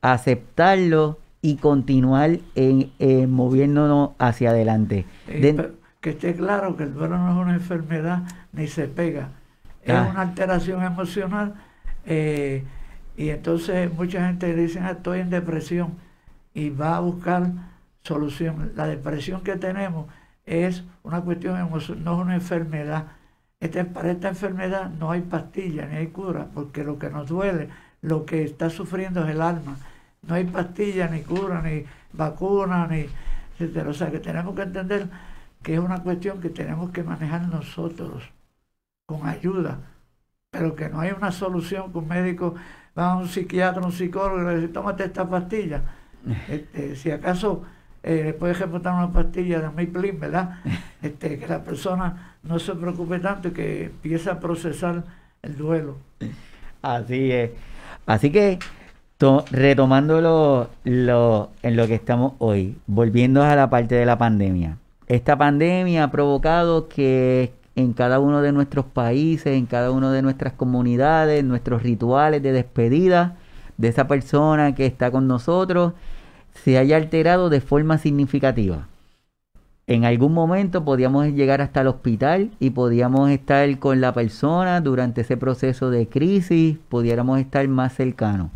aceptarlo y continuar en, moviéndonos hacia adelante. Eh, que esté claro que el duelo no es una enfermedad ni se pega, es ah. una alteración emocional eh, y entonces mucha gente dice ah, estoy en depresión y va a buscar solución. La depresión que tenemos es una cuestión emocional, no es una enfermedad. Este, para esta enfermedad no hay pastilla ni hay cura, porque lo que nos duele, lo que está sufriendo es el alma. No hay pastilla, ni cura, ni vacuna, ni etcétera. O sea que tenemos que entender que es una cuestión que tenemos que manejar nosotros con ayuda, pero que no hay una solución que un médico va a un psiquiatra, un psicólogo y le dice, tómate esta pastilla. (laughs) Este, si acaso eh, le puedes reportar una pastilla de Miplin, ¿verdad? (laughs) Este, que la persona no se preocupe tanto y que empiece a procesar el duelo. Así es. Así que retomando lo, en lo que estamos hoy, volviendo a la parte de la pandemia. Esta pandemia ha provocado que en cada uno de nuestros países, en cada una de nuestras comunidades, nuestros rituales de despedida de esa persona que está con nosotros, se haya alterado de forma significativa. En algún momento podíamos llegar hasta el hospital y podíamos estar con la persona durante ese proceso de crisis, pudiéramos estar más cercanos.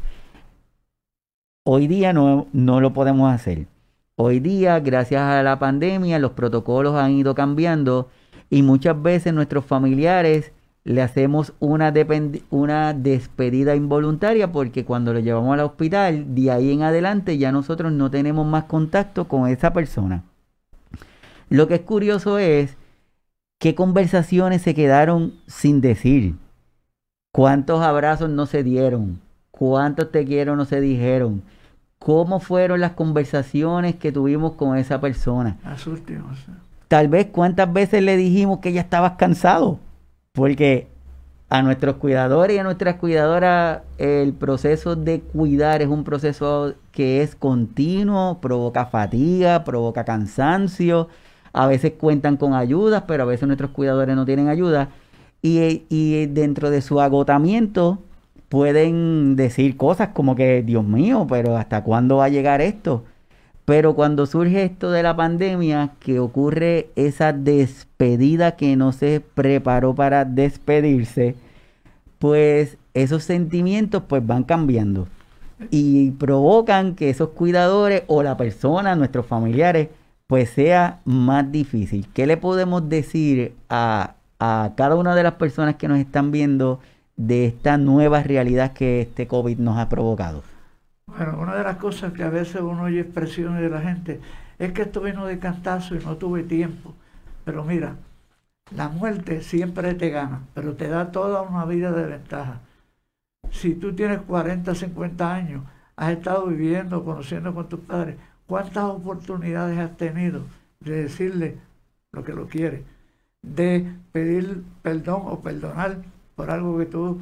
Hoy día no, no lo podemos hacer. Hoy día, gracias a la pandemia, los protocolos han ido cambiando y muchas veces nuestros familiares le hacemos una, despedida involuntaria porque cuando lo llevamos al hospital, de ahí en adelante ya nosotros no tenemos más contacto con esa persona. Lo que es curioso es qué conversaciones se quedaron sin decir, cuántos abrazos no se dieron, cuántos te quiero no se dijeron cómo fueron las conversaciones que tuvimos con esa persona. Tal vez cuántas veces le dijimos que ya estabas cansado, porque a nuestros cuidadores y a nuestras cuidadoras el proceso de cuidar es un proceso que es continuo, provoca fatiga, provoca cansancio, a veces cuentan con ayudas, pero a veces nuestros cuidadores no tienen ayuda. Y, y dentro de su agotamiento, pueden decir cosas como que, Dios mío, pero ¿hasta cuándo va a llegar esto? Pero cuando surge esto de la pandemia, que ocurre esa despedida que no se preparó para despedirse, pues esos sentimientos pues van cambiando y provocan que esos cuidadores o la persona, nuestros familiares, pues sea más difícil. ¿Qué le podemos decir a, a cada una de las personas que nos están viendo? De esta nueva realidad que este COVID nos ha provocado? Bueno, una de las cosas que a veces uno oye expresiones de la gente es que esto vino de cantazo y no tuve tiempo. Pero mira, la muerte siempre te gana, pero te da toda una vida de ventaja. Si tú tienes 40, 50 años, has estado viviendo, conociendo con tus padres, ¿cuántas oportunidades has tenido de decirle lo que lo quiere? De pedir perdón o perdonar por algo que tú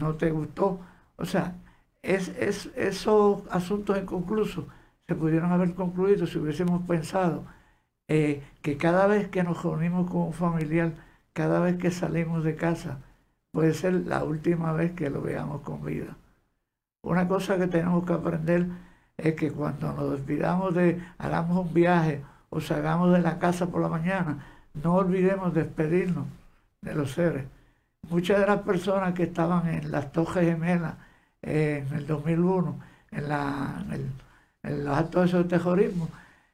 no te gustó. O sea, es, es, esos asuntos inconclusos se pudieron haber concluido si hubiésemos pensado eh, que cada vez que nos reunimos con un familiar, cada vez que salimos de casa, puede ser la última vez que lo veamos con vida. Una cosa que tenemos que aprender es que cuando nos despidamos de, hagamos un viaje o salgamos de la casa por la mañana, no olvidemos despedirnos de los seres. Muchas de las personas que estaban en las Torres Gemelas en el 2001, en, los actos de terrorismo,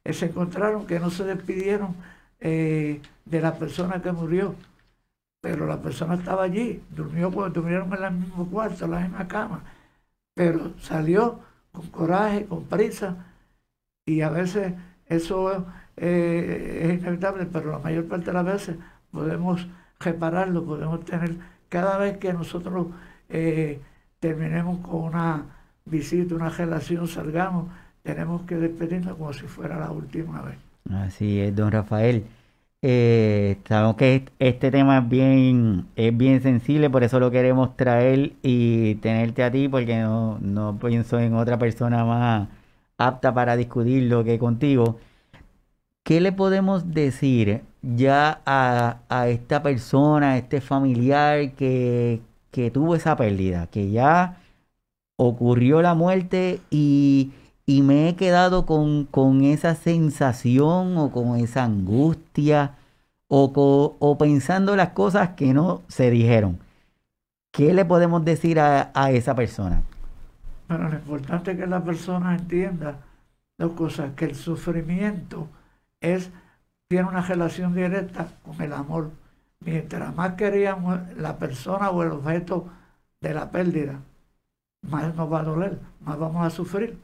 eh, se encontraron que no se despidieron eh, de la persona que murió, pero la persona estaba allí, durmió, durmieron en el mismo cuarto, en la misma cama, pero salió con coraje, con prisa, y a veces eso eh, es inevitable, pero la mayor parte de las veces podemos repararlo, podemos tener, cada vez que nosotros terminemos con una visita, una relación, salgamos, tenemos que despedirnos como si fuera la última vez. Así es, don Rafael. Eh, sabemos que este tema es bien, es bien sensible, por eso lo queremos traer y tenerte a ti, porque no, no pienso en otra persona más apta para discutirlo que contigo. ¿Qué le podemos decir ya a, a esta persona, a este familiar que, que tuvo esa pérdida, que ya ocurrió la muerte y, me he quedado con, con, esa sensación o con esa angustia o, o, pensando las cosas que no se dijeron. ¿Qué le podemos decir a, a esa persona? Bueno, lo importante es que la persona entienda dos cosas, que el sufrimiento es, tiene una relación directa con el amor mientras más queríamos la persona o el objeto de la pérdida, más nos va a doler, más vamos a sufrir.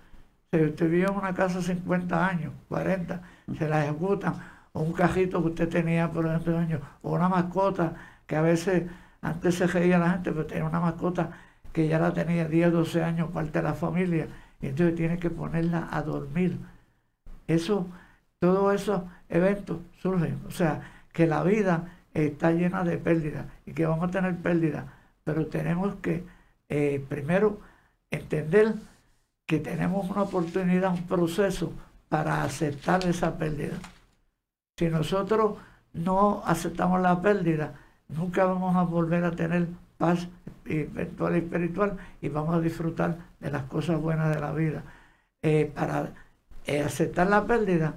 Si usted vive en una casa 50 años, 40, se la ejecutan, o un cajito que usted tenía por ejemplo años, o una mascota que a veces antes se reía la gente, pero tenía una mascota que ya la tenía 10, 12 años, parte de la familia, y entonces tiene que ponerla a dormir. Eso, todos esos eventos surgen. O sea, que la vida está llena de pérdidas y que vamos a tener pérdidas, pero tenemos que eh, primero entender que tenemos una oportunidad, un proceso para aceptar esa pérdida. Si nosotros no aceptamos la pérdida, nunca vamos a volver a tener paz espiritual y espiritual y vamos a disfrutar de las cosas buenas de la vida. Eh, para eh, aceptar la pérdida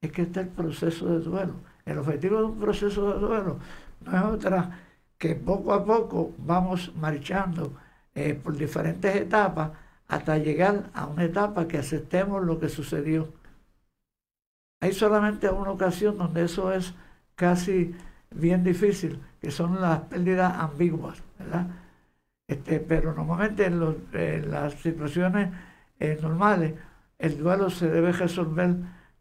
es que está el proceso de duelo. El objetivo de un proceso de duelo no es otra que poco a poco vamos marchando eh, por diferentes etapas hasta llegar a una etapa que aceptemos lo que sucedió. Hay solamente una ocasión donde eso es casi bien difícil, que son las pérdidas ambiguas, ¿verdad? Este, pero normalmente en, las situaciones eh, normales el duelo se debe resolver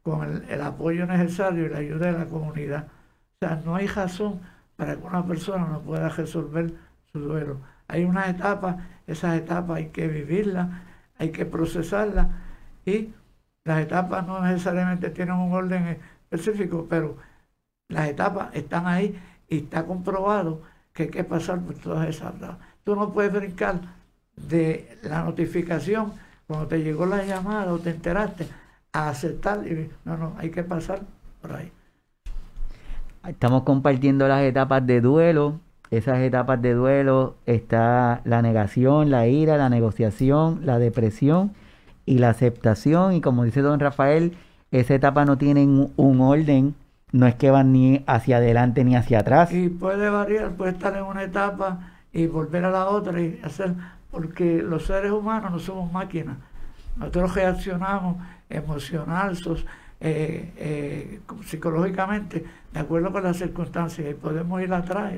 con el, apoyo necesario y la ayuda de la comunidad. O sea, no hay razón para que una persona no pueda resolver su duelo. Hay unas etapas, esas etapas hay que vivirlas, hay que procesarlas y las etapas no necesariamente tienen un orden específico, pero las etapas están ahí y está comprobado que hay que pasar por todas esas etapas. Tú no puedes brincar de la notificación cuando te llegó la llamada o te enteraste a aceptar. Y, no, no, hay que pasar por ahí. Estamos compartiendo las etapas de duelo. Esas etapas de duelo está la negación, la ira, la negociación, la depresión y la aceptación. Y como dice don Rafael, esa etapa no tienen un orden, no es que van ni hacia adelante ni hacia atrás. Y puede variar, puede estar en una etapa y volver a la otra y hacer, porque los seres humanos no somos máquinas. Nosotros reaccionamos emocional, eh, eh, psicológicamente, de acuerdo con las circunstancias, y podemos ir atrás,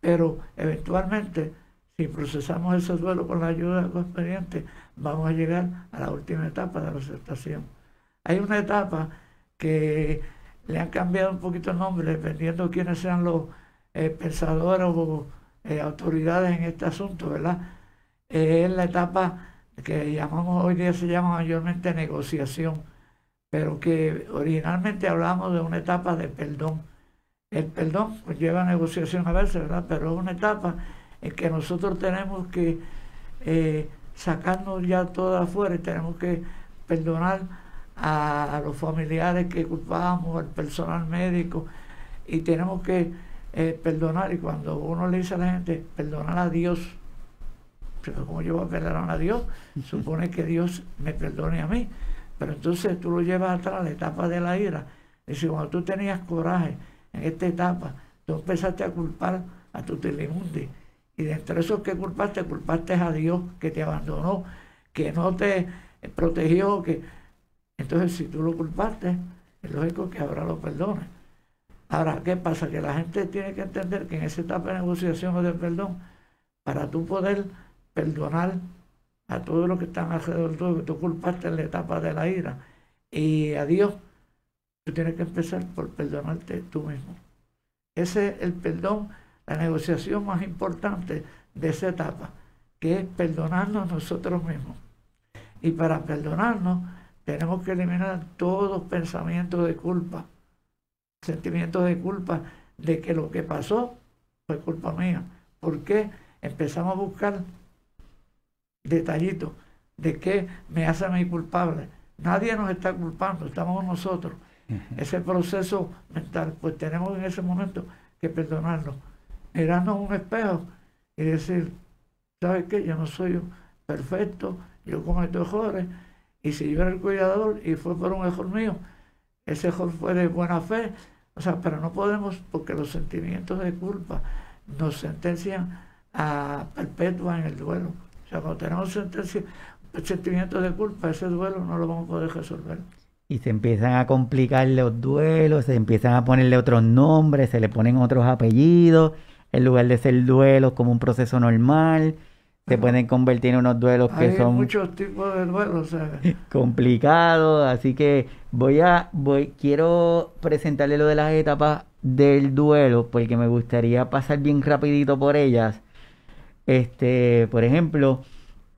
pero eventualmente, si procesamos ese duelo con la ayuda del expediente, vamos a llegar a la última etapa de la aceptación. Hay una etapa que le han cambiado un poquito el nombre, dependiendo de quiénes sean los eh, pensadores o autoridades en este asunto, ¿verdad? es la etapa que llamamos hoy día se llama mayormente negociación, pero que originalmente hablamos de una etapa de perdón. El perdón lleva negociación a veces, ¿verdad? Pero es una etapa en que nosotros tenemos que eh, sacarnos ya todo afuera y tenemos que perdonar a, los familiares que culpamos, al personal médico, y tenemos que eh, perdonar. Y cuando uno le dice a la gente, perdonar a Dios, pero como yo voy a perdonar a Dios, supone que Dios me perdone a mí. Pero entonces tú lo llevas atrás, la etapa de la ira. Dice, cuando tú tenías coraje en esta etapa, tú empezaste a culpar a tu telemundi. Y de entre esos que culpaste, culpaste a Dios que te abandonó, que no te protegió, que entonces si tú lo culpaste, es lógico que ahora lo perdones. Ahora, ¿qué pasa? Que la gente tiene que entender que en esa etapa de negociación o de perdón, para tú poder perdonar a todos los que están alrededor tuyo, que tú culpaste en la etapa de la ira, y a Dios, tú tienes que empezar por perdonarte tú mismo. Ese es el perdón, la negociación más importante de esa etapa, que es perdonarnos nosotros mismos. Y para perdonarnos tenemos que eliminar todos pensamientos de culpa, sentimientos de culpa de que lo que pasó fue culpa mía. ¿Por qué? Empezamos a buscar detallitos de qué me hace a mí culpable. Nadie nos está culpando, estamos nosotros. Ese proceso mental, pues tenemos en ese momento que perdonarlo. Mirarnos un espejo y decir, ¿sabes qué? Yo no soy perfecto, yo cometo errores, y si yo era el cuidador y fue por un error mío, ese error fue de buena fe, o sea, pero no podemos, porque los sentimientos de culpa nos sentencian a perpetua en el duelo sea, cuando tenemos sentimientos de culpa, ese duelo no lo vamos a poder resolver. Y se empiezan a complicar los duelos, se empiezan a ponerle otros nombres, se le ponen otros apellidos, en lugar de ser duelos como un proceso normal, se pueden convertir en unos duelos que son muchos tipos de duelos, (laughs) complicados, así que voy a voy quiero presentarle lo de las etapas del duelo porque me gustaría pasar bien rapidito por ellas este, por ejemplo,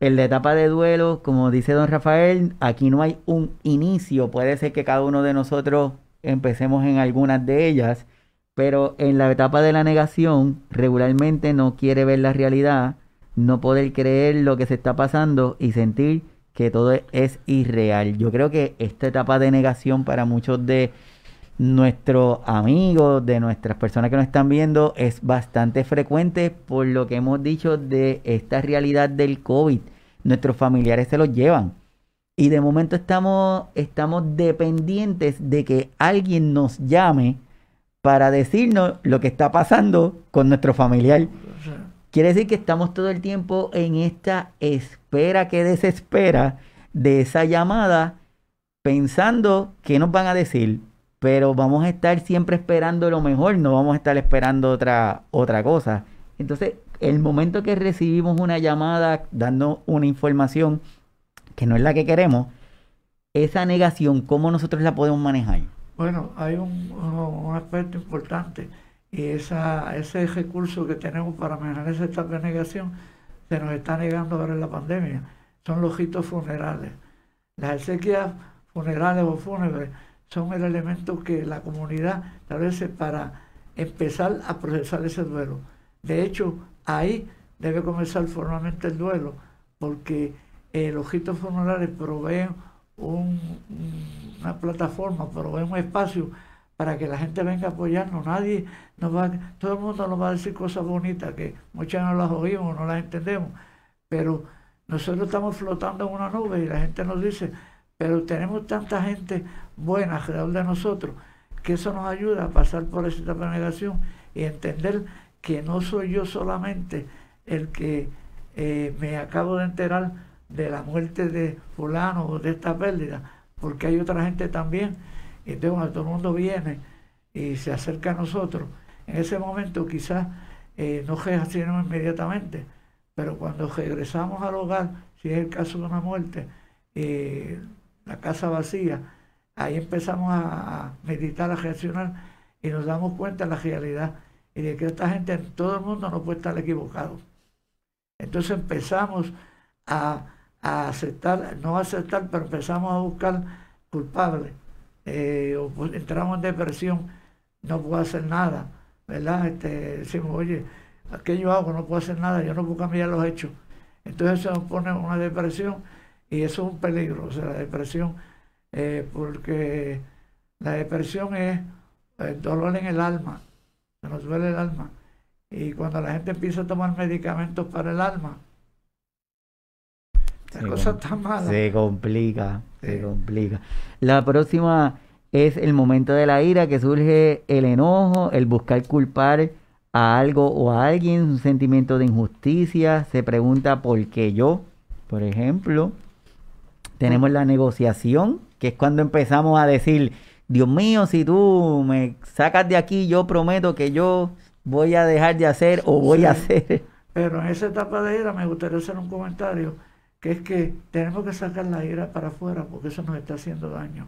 en la etapa de duelo, como dice don Rafael, aquí no hay un inicio. Puede ser que cada uno de nosotros empecemos en algunas de ellas, pero en la etapa de la negación, regularmente no quiere ver la realidad, no poder creer lo que se está pasando y sentir que todo es irreal. Yo creo que esta etapa de negación para muchos de nuestros amigos, de nuestras personas que nos están viendo, es bastante frecuente por lo que hemos dicho de esta realidad del COVID. Nuestros familiares se los llevan. Y de momento estamos, estamos dependientes de que alguien nos llame para decirnos lo que está pasando con nuestro familiar. Quiere decir que estamos todo el tiempo en esta espera que desespera de esa llamada, pensando que nos van a decir, pero vamos a estar siempre esperando lo mejor, no vamos a estar esperando otra, otra cosa. Entonces, el momento que recibimos una llamada dando una información que no es la que queremos, esa negación, ¿cómo nosotros la podemos manejar? Bueno, hay un, aspecto importante y esa, ese recurso que tenemos para manejar esa etapa de negación se nos está negando ahora en la pandemia. Son los ritos funerales. Las exequias funerales o fúnebres son el elemento que la comunidad establece para empezar a procesar ese duelo. De hecho, ahí debe comenzar formalmente el duelo, porque eh, los ritos funerales proveen una plataforma, proveen un espacio para que la gente venga a apoyarnos. Nadie nos va, todo el mundo nos va a decir cosas bonitas que muchas no las oímos, no las entendemos, pero nosotros estamos flotando en una nube y la gente nos dice, pero tenemos tanta gente buena alrededor de nosotros que eso nos ayuda a pasar por de negación y entender que no soy yo solamente el que eh, me acabo de enterar de la muerte de fulano o de esta pérdida, porque hay otra gente también. Y entonces todo el mundo viene y se acerca a nosotros, en ese momento quizás eh, no reaccionamos inmediatamente, pero cuando regresamos al hogar, si es el caso de una muerte, eh, la casa vacía, ahí empezamos a, meditar, a reaccionar y nos damos cuenta de la realidad y de que esta gente, en todo el mundo no puede estar equivocado. Entonces empezamos a, aceptar, no aceptar, pero empezamos a buscar culpables. Eh, o pues, entramos en depresión, no puedo hacer nada, ¿verdad? Este, decimos, oye, ¿qué yo hago? No puedo hacer nada, yo no puedo cambiar los hechos. Entonces se nos pone una depresión y eso es un peligro, o sea, la depresión eh, porque la depresión es el dolor en el alma, se nos duele el alma. Y cuando la gente empieza a tomar medicamentos para el alma, la cosa está mala. Se complica, se complica. La próxima es el momento de la ira que surge el enojo, el buscar culpar a algo o a alguien, un sentimiento de injusticia, se pregunta por qué yo, por ejemplo. Tenemos la negociación, que es cuando empezamos a decir, Dios mío, si tú me sacas de aquí, yo prometo que yo voy a dejar de hacer o voy a hacer. Pero en esa etapa de ira me gustaría hacer un comentario, que es que tenemos que sacar la ira para afuera porque eso nos está haciendo daño.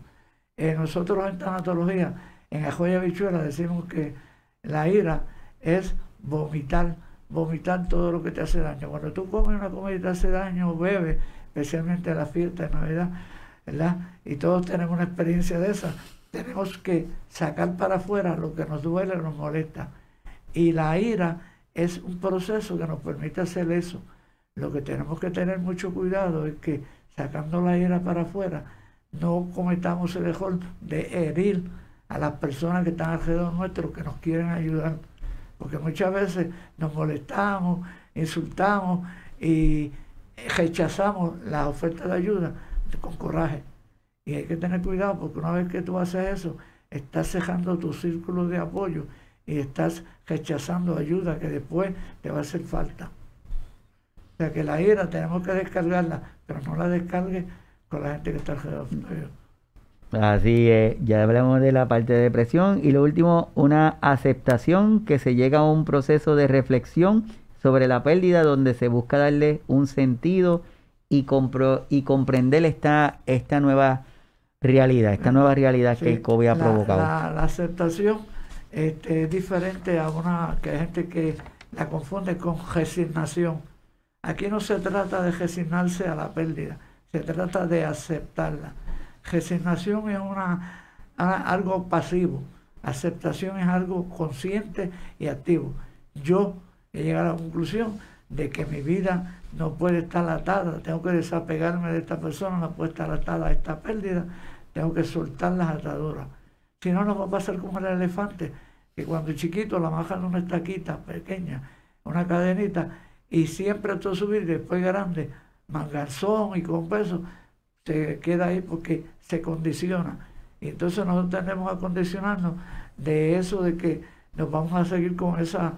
Eh, nosotros en tanatología, en la joya bichuela, decimos que la ira es vomitar, vomitar todo lo que te hace daño. Cuando tú comes una comida y te hace daño, bebes, especialmente en la fiesta de Navidad, ¿verdad? Y todos tenemos una experiencia de esa. Tenemos que sacar para afuera lo que nos duele, nos molesta. Y la ira es un proceso que nos permite hacer eso. Lo que tenemos que tener mucho cuidado es que sacando la ira para afuera, no cometamos el error de herir a las personas que están alrededor nuestro, que nos quieren ayudar. Porque muchas veces nos molestamos, insultamos y rechazamos las ofertas de ayuda con coraje. Y hay que tener cuidado porque una vez que tú haces eso, estás cejando tu círculo de apoyo y estás rechazando ayuda que después te va a hacer falta. O sea que la ira tenemos que descargarla, pero no la descargue con la gente que está alrededor. Así es, ya hablamos de la parte de depresión y lo último, una aceptación que se llega a un proceso de reflexión sobre la pérdida donde se busca darle un sentido y, compro y comprender esta, esta nueva realidad, esta nueva realidad que el COVID ha provocado. La, aceptación este, es diferente a una que hay gente que la confunde con resignación. Aquí no se trata de resignarse a la pérdida, se trata de aceptarla. Resignación es una, algo pasivo, aceptación es algo consciente y activo. Yo he llegado a la conclusión de que mi vida no puede estar atada, tengo que desapegarme de esta persona, no puede estar atada a esta pérdida, tengo que soltar las ataduras. Si no, nos va a pasar como el elefante, que cuando chiquito la bajan una estaquita pequeña, una cadenita, y siempre todo subir, después grande, manganzón y con peso, se queda ahí porque se condiciona. Y entonces nosotros tenemos a condicionarnos de eso de que nos vamos a seguir con esa,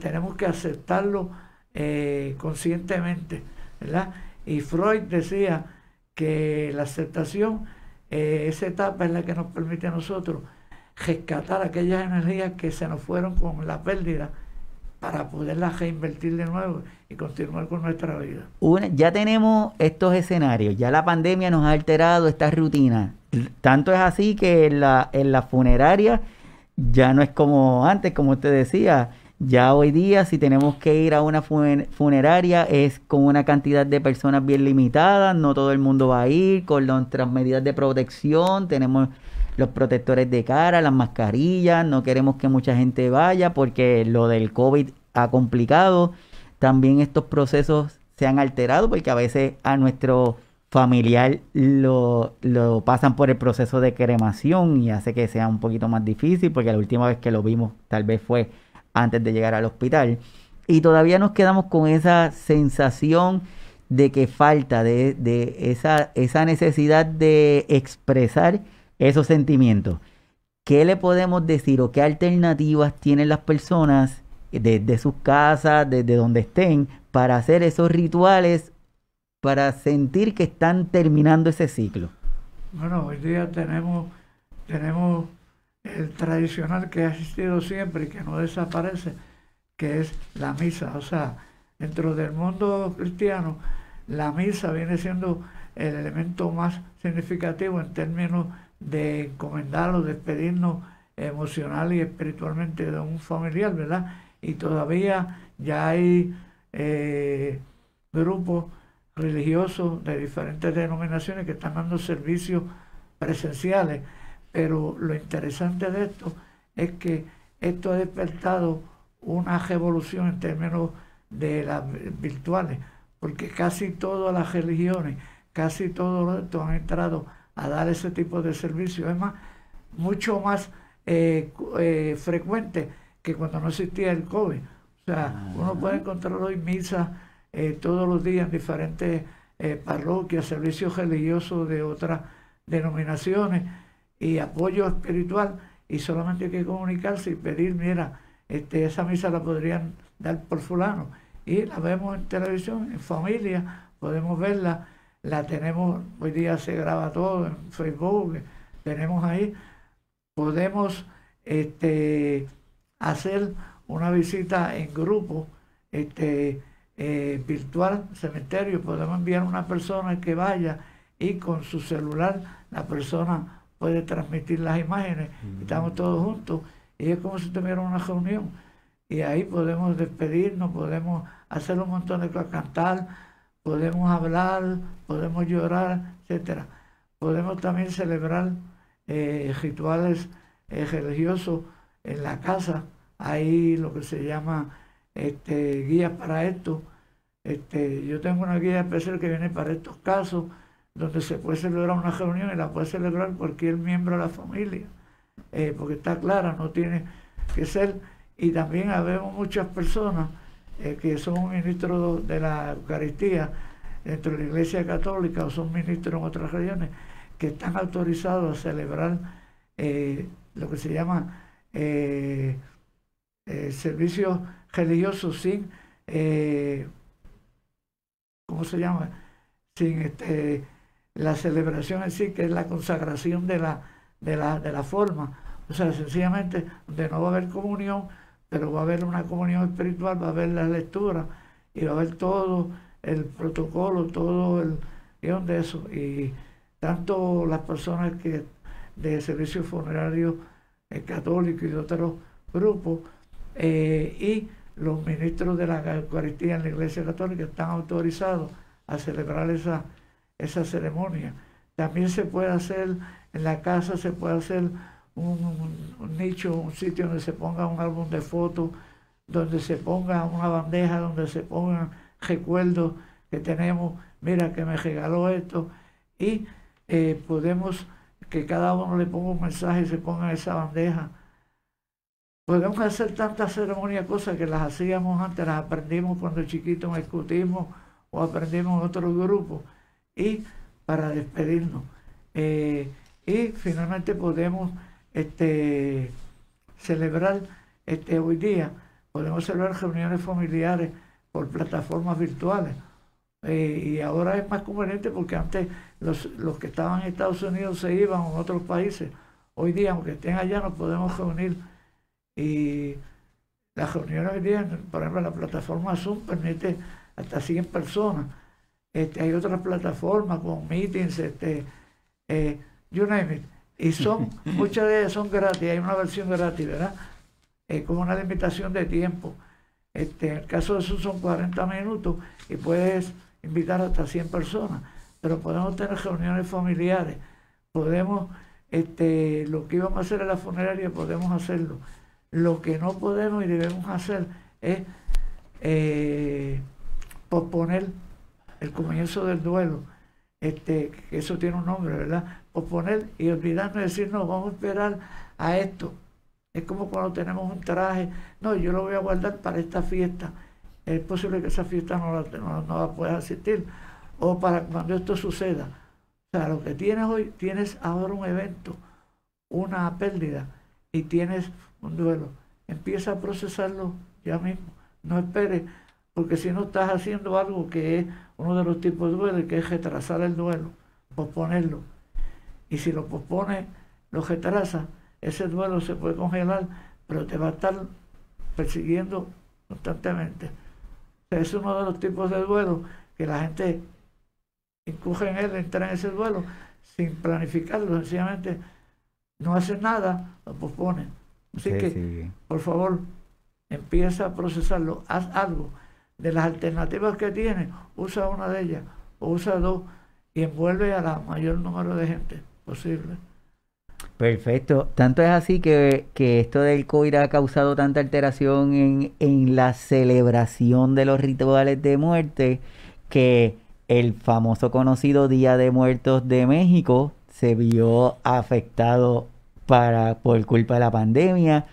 tenemos que aceptarlo eh, conscientemente, ¿verdad? Y Freud decía que la aceptación, eh, esa etapa es la que nos permite a nosotros rescatar aquellas energías que se nos fueron con la pérdida para poderlas reinvertir de nuevo y continuar con nuestra vida. ya tenemos estos escenarios, ya la pandemia nos ha alterado esta rutina. Tanto es así que en la, en la funeraria ya no es como antes, como usted decía, ya hoy día, si tenemos que ir a una funeraria, es con una cantidad de personas bien limitada, no todo el mundo va a ir, con nuestras medidas de protección, tenemos los protectores de cara, las mascarillas, no queremos que mucha gente vaya porque lo del COVID ha complicado. También estos procesos se han alterado porque a veces a nuestro familiar lo, lo pasan por el proceso de cremación y hace que sea un poquito más difícil porque la última vez que lo vimos tal vez fue antes de llegar al hospital. Y todavía nos quedamos con esa sensación de que falta, de, esa, esa necesidad de expresar esos sentimientos. ¿Qué le podemos decir o qué alternativas tienen las personas desde sus casas, desde donde estén, para hacer esos rituales, para sentir que están terminando ese ciclo? Bueno, hoy día tenemos, tenemos el tradicional que ha existido siempre y que no desaparece, que es la misa. O sea, dentro del mundo cristiano, la misa viene siendo el elemento más significativo en términos de encomendar o despedirnos emocional y espiritualmente de un familiar, ¿verdad? Y todavía ya hay eh, grupos religiosos de diferentes denominaciones que están dando servicios presenciales pero lo interesante de esto es que esto ha despertado una revolución en términos de las virtuales, porque casi todas las religiones, casi todos estos han entrado a dar ese tipo de servicio. Es más, mucho más eh, eh, frecuente que cuando no existía el COVID. O sea, uno puede encontrar hoy misa eh, todos los días en diferentes parroquias, servicios religiosos de otras denominaciones y apoyo espiritual y solamente hay que comunicarse y pedir, mira, este, esa misa la podrían dar por fulano. Y la vemos en televisión, en familia, podemos verla, la tenemos, hoy día se graba todo en Facebook, tenemos ahí, podemos este, hacer una visita en grupo, este, eh, virtual, cementerio, podemos enviar una persona que vaya y con su celular la persona puede transmitir las imágenes, estamos todos juntos y es como si tuviera una reunión y ahí podemos despedirnos, podemos hacer un montón de cosas, cantar, podemos hablar, podemos llorar, etcétera. Podemos también celebrar eh, rituales eh, religiosos en la casa. Hay lo que se llama este, guías para esto. Este, yo tengo una guía especial que viene para estos casos, donde se puede celebrar una reunión y la puede celebrar cualquier miembro de la familia, eh, porque está clara, no tiene que ser y también habemos muchas personas eh, que son ministros de la Eucaristía dentro de la Iglesia Católica o son ministros en otras regiones que están autorizados a celebrar eh, lo que se llama servicios religiosos sin, ¿cómo se llama? Sin este, la celebración en sí, que es la consagración de la, de la, de la forma. O sea, sencillamente, donde no va a haber comunión, pero va a haber una comunión espiritual, va a haber la lectura y va a haber todo el protocolo, todo el guion de eso. Y tanto las personas que de servicio funerario eh, católico y de otros grupos eh, y los ministros de la Eucaristía en la Iglesia Católica están autorizados a celebrar esa, esa ceremonia. También se puede hacer en la casa, se puede hacer un, nicho, un sitio donde se ponga un álbum de fotos, donde se ponga una bandeja, donde se pongan recuerdos que tenemos, mira que me regaló esto, y eh, podemos que cada uno le ponga un mensaje y se ponga en esa bandeja. Podemos hacer tantas ceremonias, cosas que las hacíamos antes, las aprendimos cuando chiquitos discutimos o aprendimos en otros grupos, y para despedirnos. Eh, y finalmente podemos este, celebrar este, hoy día, podemos celebrar reuniones familiares por plataformas virtuales. Eh, y ahora es más conveniente porque antes los, los, que estaban en Estados Unidos se iban a otros países. Hoy día, aunque estén allá, nos podemos reunir. Y las reuniones hoy día, por ejemplo, la plataforma Zoom permite hasta 100 personas. Este, hay otras plataformas con meetings, este, eh, you name it. Y son, (laughs) muchas de ellas son gratis, hay una versión gratis, ¿verdad? Es como una limitación de tiempo. Este, en el caso de eso son 40 minutos y puedes invitar hasta 100 personas, pero podemos tener reuniones familiares, podemos, este, lo que íbamos a hacer en la funeraria, podemos hacerlo. Lo que no podemos y debemos hacer es eh, posponer el comienzo del duelo. Este, eso tiene un nombre, ¿verdad? poner y olvidarnos de decir, no, vamos a esperar a esto. Es como cuando tenemos un traje, no, yo lo voy a guardar para esta fiesta. Es posible que esa fiesta no la, no, no puedas asistir. O para cuando esto suceda. O sea, lo que tienes hoy, tienes ahora un evento, una pérdida y tienes un duelo. Empieza a procesarlo ya mismo. No esperes, porque si no estás haciendo algo que es uno de los tipos de duelo, que es retrasar el duelo, posponerlo. Y si lo pospone, lo retrasa, ese duelo se puede congelar, pero te va a estar persiguiendo constantemente. es uno de los tipos de duelo que la gente incurre en él, entra en ese duelo sin planificarlo, sencillamente no hace nada, lo pospone. Así que, por favor, empieza a procesarlo, haz algo. De las alternativas que tienes, usa una de ellas o usa dos y envuelve a la mayor número de gente posible. Perfecto. Tanto es así que, esto del COVID ha causado tanta alteración en, en la celebración de los rituales de muerte que el famoso conocido Día de Muertos de México se vio afectado para, por culpa de la pandemia.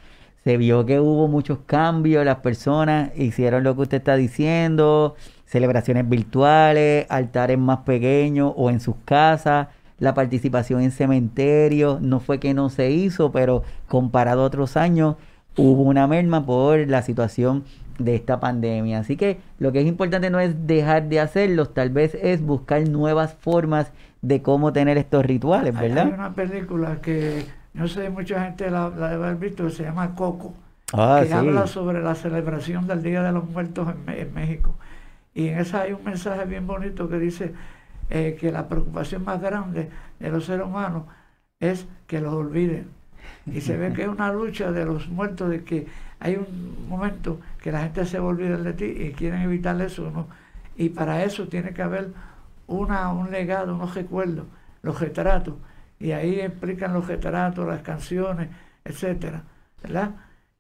Se vio que hubo muchos cambios, las personas hicieron lo que usted está diciendo, celebraciones virtuales, altares más pequeños o en sus casas, la participación en cementerios, no fue que no se hizo, pero comparado a otros años hubo una merma por la situación de esta pandemia. Así que lo que es importante no es dejar de hacerlos, tal vez es buscar nuevas formas de cómo tener estos rituales, ¿verdad? Hay una película que no sé, mucha gente la, debe haber visto, que se llama Coco, ah, que habla sobre la celebración del Día de los Muertos en, México. Y en esa hay un mensaje bien bonito que dice eh, que la preocupación más grande de los seres humanos es que los olviden. Y se ve que es una lucha de los muertos, de que hay un momento que la gente se olvida de ti y quieren evitar eso, ¿no? Y para eso tiene que haber una, un legado, unos recuerdos, los retratos y ahí explican los retratos, las canciones, etcétera, ¿verdad?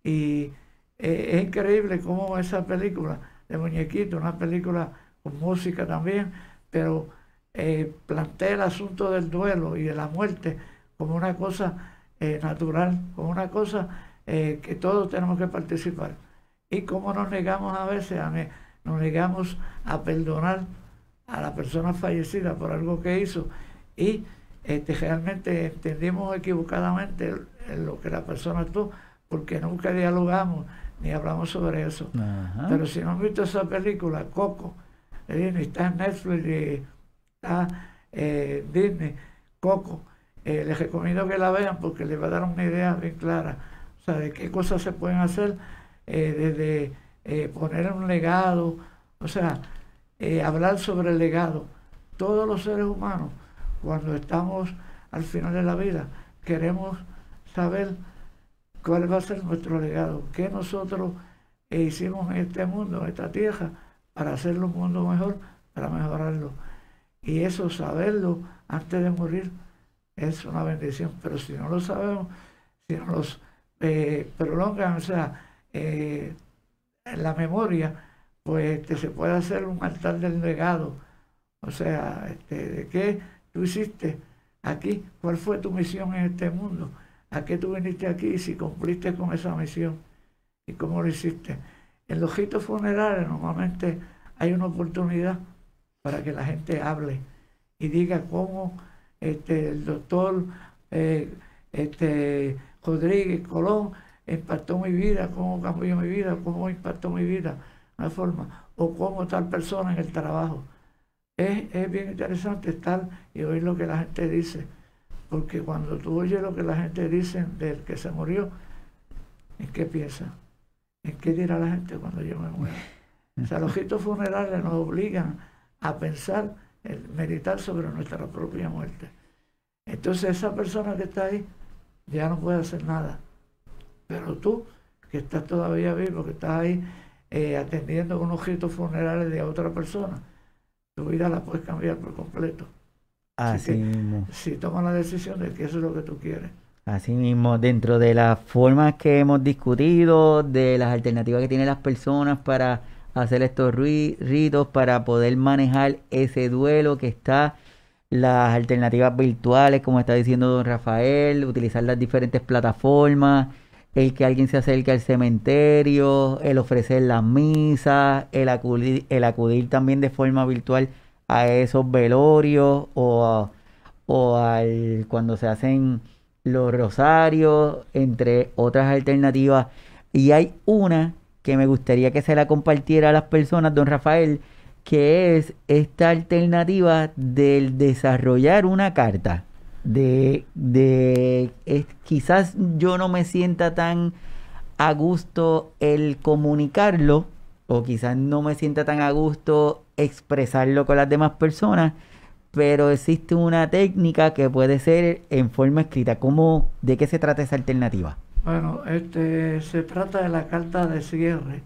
Y eh, es increíble cómo esa película de muñequito, una película con música también, pero eh, plantea el asunto del duelo y de la muerte como una cosa eh, natural, como una cosa que todos tenemos que participar. Y cómo nos negamos a veces, a, nos negamos a perdonar a la persona fallecida por algo que hizo y este, realmente entendimos equivocadamente lo que la persona actuó, porque nunca dialogamos ni hablamos sobre eso. Pero si no han visto esa película, Coco, Disney, está en Netflix está eh, Disney, Coco, eh, les recomiendo que la vean porque les va a dar una idea bien clara, o sea, de qué cosas se pueden hacer, eh, desde eh, poner un legado, o sea, hablar sobre el legado. Todos los seres humanos cuando estamos al final de la vida, queremos saber cuál va a ser nuestro legado, qué nosotros hicimos en este mundo, en esta tierra, para hacerlo un mundo mejor, para mejorarlo. Y eso, saberlo antes de morir, es una bendición. Pero si no lo sabemos, si no los eh, prolongan, o sea, eh, en la memoria, pues este, se puede hacer un altar del legado. O sea, este, de qué tú hiciste aquí, cuál fue tu misión en este mundo, a qué tú viniste aquí si cumpliste con esa misión y cómo lo hiciste. En los ritos funerales normalmente hay una oportunidad para que la gente hable y diga cómo este, el doctor eh, este, Rodríguez Colón impactó mi vida, cómo cambió mi vida, cómo impactó mi vida, una forma, o cómo tal persona en el trabajo es, bien interesante estar y oír lo que la gente dice, porque cuando tú oyes lo que la gente dice del que se murió, ¿en qué piensa? ¿En qué dirá la gente cuando yo me muera? O sea, los ritos funerales nos obligan a pensar, en meditar sobre nuestra propia muerte. Entonces esa persona que está ahí ya no puede hacer nada. Pero tú, que estás todavía vivo, que estás ahí eh, atendiendo unos ritos funerales de otra persona, tu vida la puedes cambiar por completo. Así, mismo. Si tomas la decisión de que eso es lo que tú quieres. Así mismo, dentro de las formas que hemos discutido, de las alternativas que tienen las personas para hacer estos ritos, para poder manejar ese duelo que está, las alternativas virtuales, como está diciendo don Rafael, utilizar las diferentes plataformas, el que alguien se acerque al cementerio, el ofrecer las misas, el acudir, también de forma virtual a esos velorios o, o al, cuando se hacen los rosarios, entre otras alternativas. Y hay una que me gustaría que se la compartiera a las personas, don Rafael, que es esta alternativa del desarrollar una carta de, de quizás yo no me sienta tan a gusto el comunicarlo o quizás no me sienta tan a gusto expresarlo con las demás personas, pero existe una técnica que puede ser en forma escrita. ¿Cómo, ¿De qué se trata esa alternativa? Bueno, este, se trata de la carta de cierre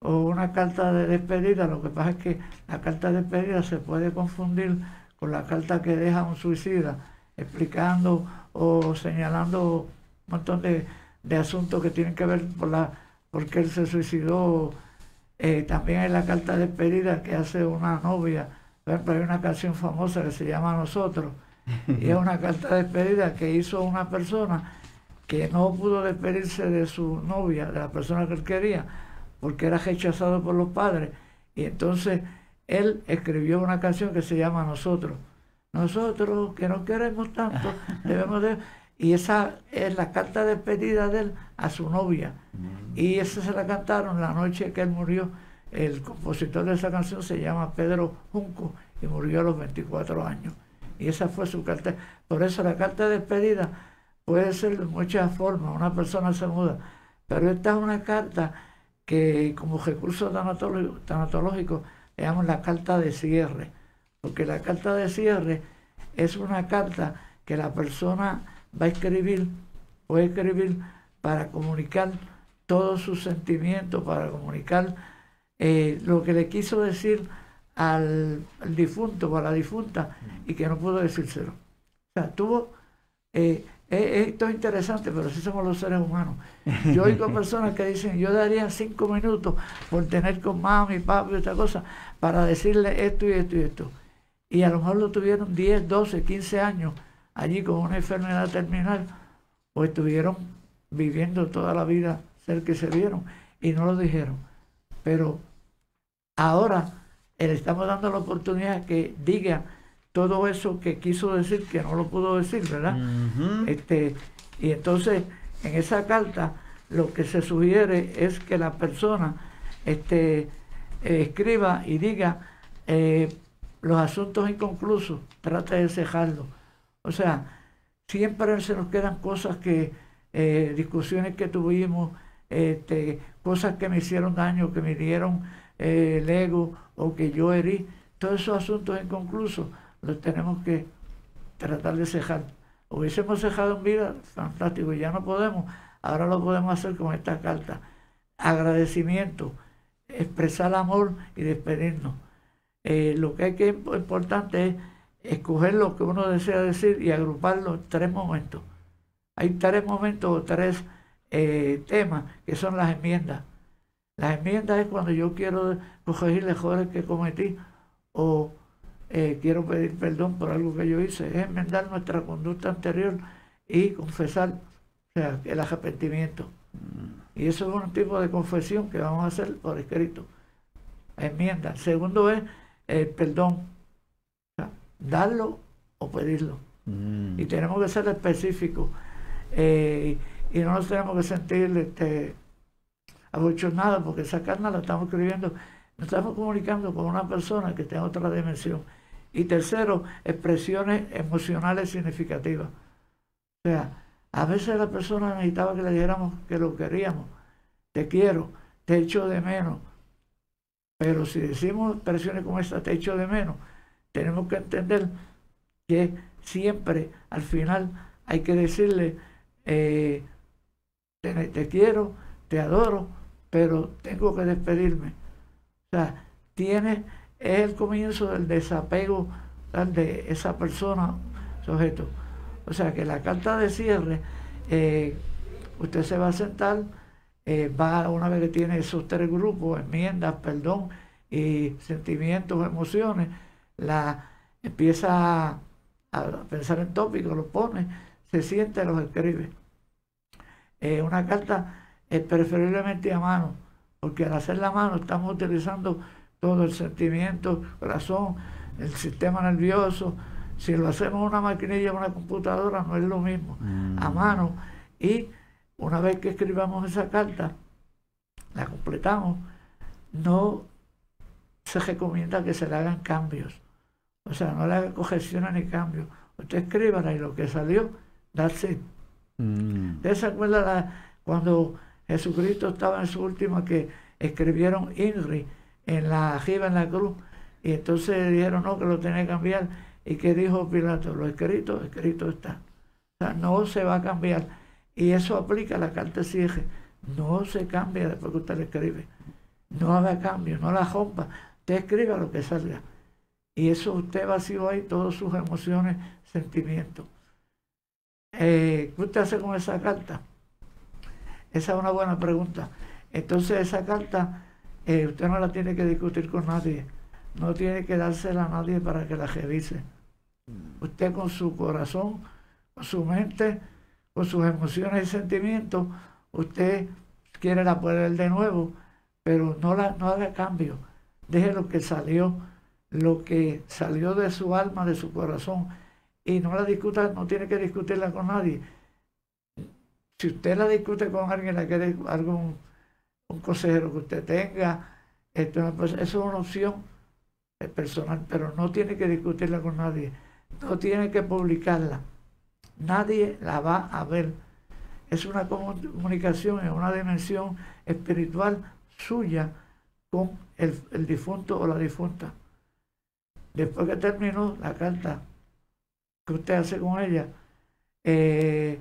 o una carta de despedida. Lo que pasa es que la carta de despedida se puede confundir con la carta que deja un suicida explicando o señalando un montón de, asuntos que tienen que ver por la porque él se suicidó. Eh, también hay la carta de despedida que hace una novia. Por ejemplo, hay una canción famosa que se llama Nosotros, Y es una carta de despedida que hizo una persona que no pudo despedirse de su novia, de la persona que él quería, porque era rechazado por los padres. Y entonces él escribió una canción que se llama Nosotros. Nosotros que no queremos tanto, (laughs) debemos de... Y esa es la carta de despedida de él a su novia. Mm. Y esa se la cantaron la noche que él murió. El compositor de esa canción se llama Pedro Junco y murió a los 24 años. Y esa fue su carta. Por eso la carta de despedida puede ser de muchas formas. Una persona se muda. Pero esta es una carta que como recurso tanatológico, le llaman la carta de cierre. Porque la carta de cierre es una carta que la persona va a escribir, puede escribir para comunicar todos sus sentimientos, para comunicar eh, lo que le quiso decir al, difunto o a la difunta y que no pudo decírselo. O sea, tuvo, eh, eh, esto es interesante, pero sí somos los seres humanos. Yo oigo (laughs) personas que dicen, yo daría cinco minutos por tener con mami, papi, esta cosa, para decirle esto y esto y esto. Y a lo mejor lo tuvieron 10, 12, 15 años allí con una enfermedad terminal, o estuvieron viviendo toda la vida ser que se vieron y no lo dijeron. Pero ahora le estamos dando la oportunidad que diga todo eso que quiso decir que no lo pudo decir, ¿verdad? este, y entonces en esa carta lo que se sugiere es que la persona este, escriba y diga eh, los asuntos inconclusos, trate de cejarlos. O sea, siempre se nos quedan cosas que, eh, discusiones que tuvimos, este, cosas que me hicieron daño, que me dieron eh, el ego o que yo herí, todos esos asuntos inconclusos los tenemos que tratar de cejar. Hubiésemos cejado en vida, fantástico, ya no podemos, ahora lo podemos hacer con esta carta. Agradecimiento, expresar amor y despedirnos. Eh, lo que hay que importante es escoger lo que uno desea decir y agruparlo en tres momentos. Hay tres momentos o tres eh, temas que son las enmiendas. Las enmiendas es cuando yo quiero corregir errores que cometí o eh, quiero pedir perdón por algo que yo hice. Es enmendar nuestra conducta anterior y confesar o sea, el arrepentimiento. Y eso es un tipo de confesión que vamos a hacer por escrito. Enmienda. Segundo es el perdón darlo o pedirlo. Mm. Y tenemos que ser específicos. Eh, y no nos tenemos que sentir este, abochornados porque esa carne la estamos escribiendo, nos estamos comunicando con una persona que tiene otra dimensión. Y tercero, expresiones emocionales significativas. O sea, a veces la persona necesitaba que le dijéramos que lo queríamos. Te quiero, te echo de menos. Pero si decimos expresiones como esta, te echo de menos, tenemos que entender que siempre al final hay que decirle, eh, te, quiero, te adoro, pero tengo que despedirme. O sea, tiene, es el comienzo del desapego de esa persona, sujeto. O sea, que la carta de cierre, eh, usted se va a sentar, eh, va una vez que tiene esos tres grupos, enmiendas, perdón y sentimientos, emociones, la empieza a, pensar en tópicos, lo pone, se siente, los escribe. Eh, una carta es preferiblemente a mano, porque al hacer la mano estamos utilizando todo el sentimiento, corazón, el sistema nervioso. Si lo hacemos en una maquinilla, una computadora, no es lo mismo. A mm. mano. Y una vez que escribamos esa carta, la completamos, no se recomienda que se le hagan cambios. O sea, no le haga correcciones ni cambios. Usted escríbala y lo que salió, that's it. Mm. ¿Usted se acuerda cuando Jesucristo estaba en su última que escribieron INRI en la arriba en la cruz? Y entonces dijeron no, que lo tenía que cambiar. ¿Y qué dijo Pilato? Lo escrito, escrito está. O sea, no se va a cambiar. Y eso aplica a la carta cierre. No se cambia después que usted le escribe. No haga cambio, no la rompa. Usted escriba lo que salga. Y eso usted vació ahí todas sus emociones, sentimientos. Eh, ¿Qué usted hace con esa carta? Esa es una buena pregunta. Entonces esa carta eh, usted no la tiene que discutir con nadie. No tiene que dársela a nadie para que la revise. Usted con su corazón, con su mente, con sus emociones y sentimientos, usted quiere la poder de nuevo, pero no, la, no haga cambio. Deje lo que salió, lo que salió de su alma, de su corazón, y no la discuta, no tiene que discutirla con nadie. Si usted la discute con alguien, la quiere algún un consejero que usted tenga, esto, eso es una opción personal, pero no tiene que discutirla con nadie, no tiene que publicarla, nadie la va a ver. Es una comunicación en una dimensión espiritual suya con el, difunto o la difunta. Después que terminó la carta que usted hace con ella, eh,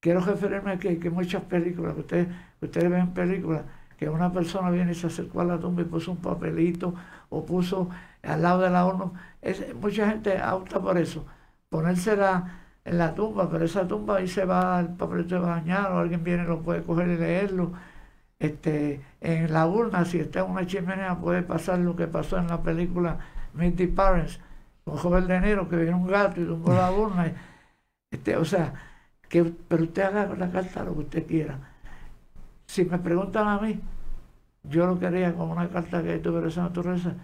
quiero referirme a que, que muchas películas, que ustedes, ustedes ven películas, que una persona viene y se acercó a la tumba y puso un papelito o puso al lado de la. Es, mucha gente opta por eso, ponérsela en la tumba, pero esa tumba ahí se va, el va a bañar o alguien viene y lo puede coger y leerlo. Este, en la urna, si está en una chimenea, puede pasar lo que pasó en la película the Parents, con joven de enero que viene un gato y tumbó la urna. Este, o sea, que, pero usted haga la carta lo que usted quiera si me preguntan a mí, yo lo quería como una carta que tuve esa naturaleza,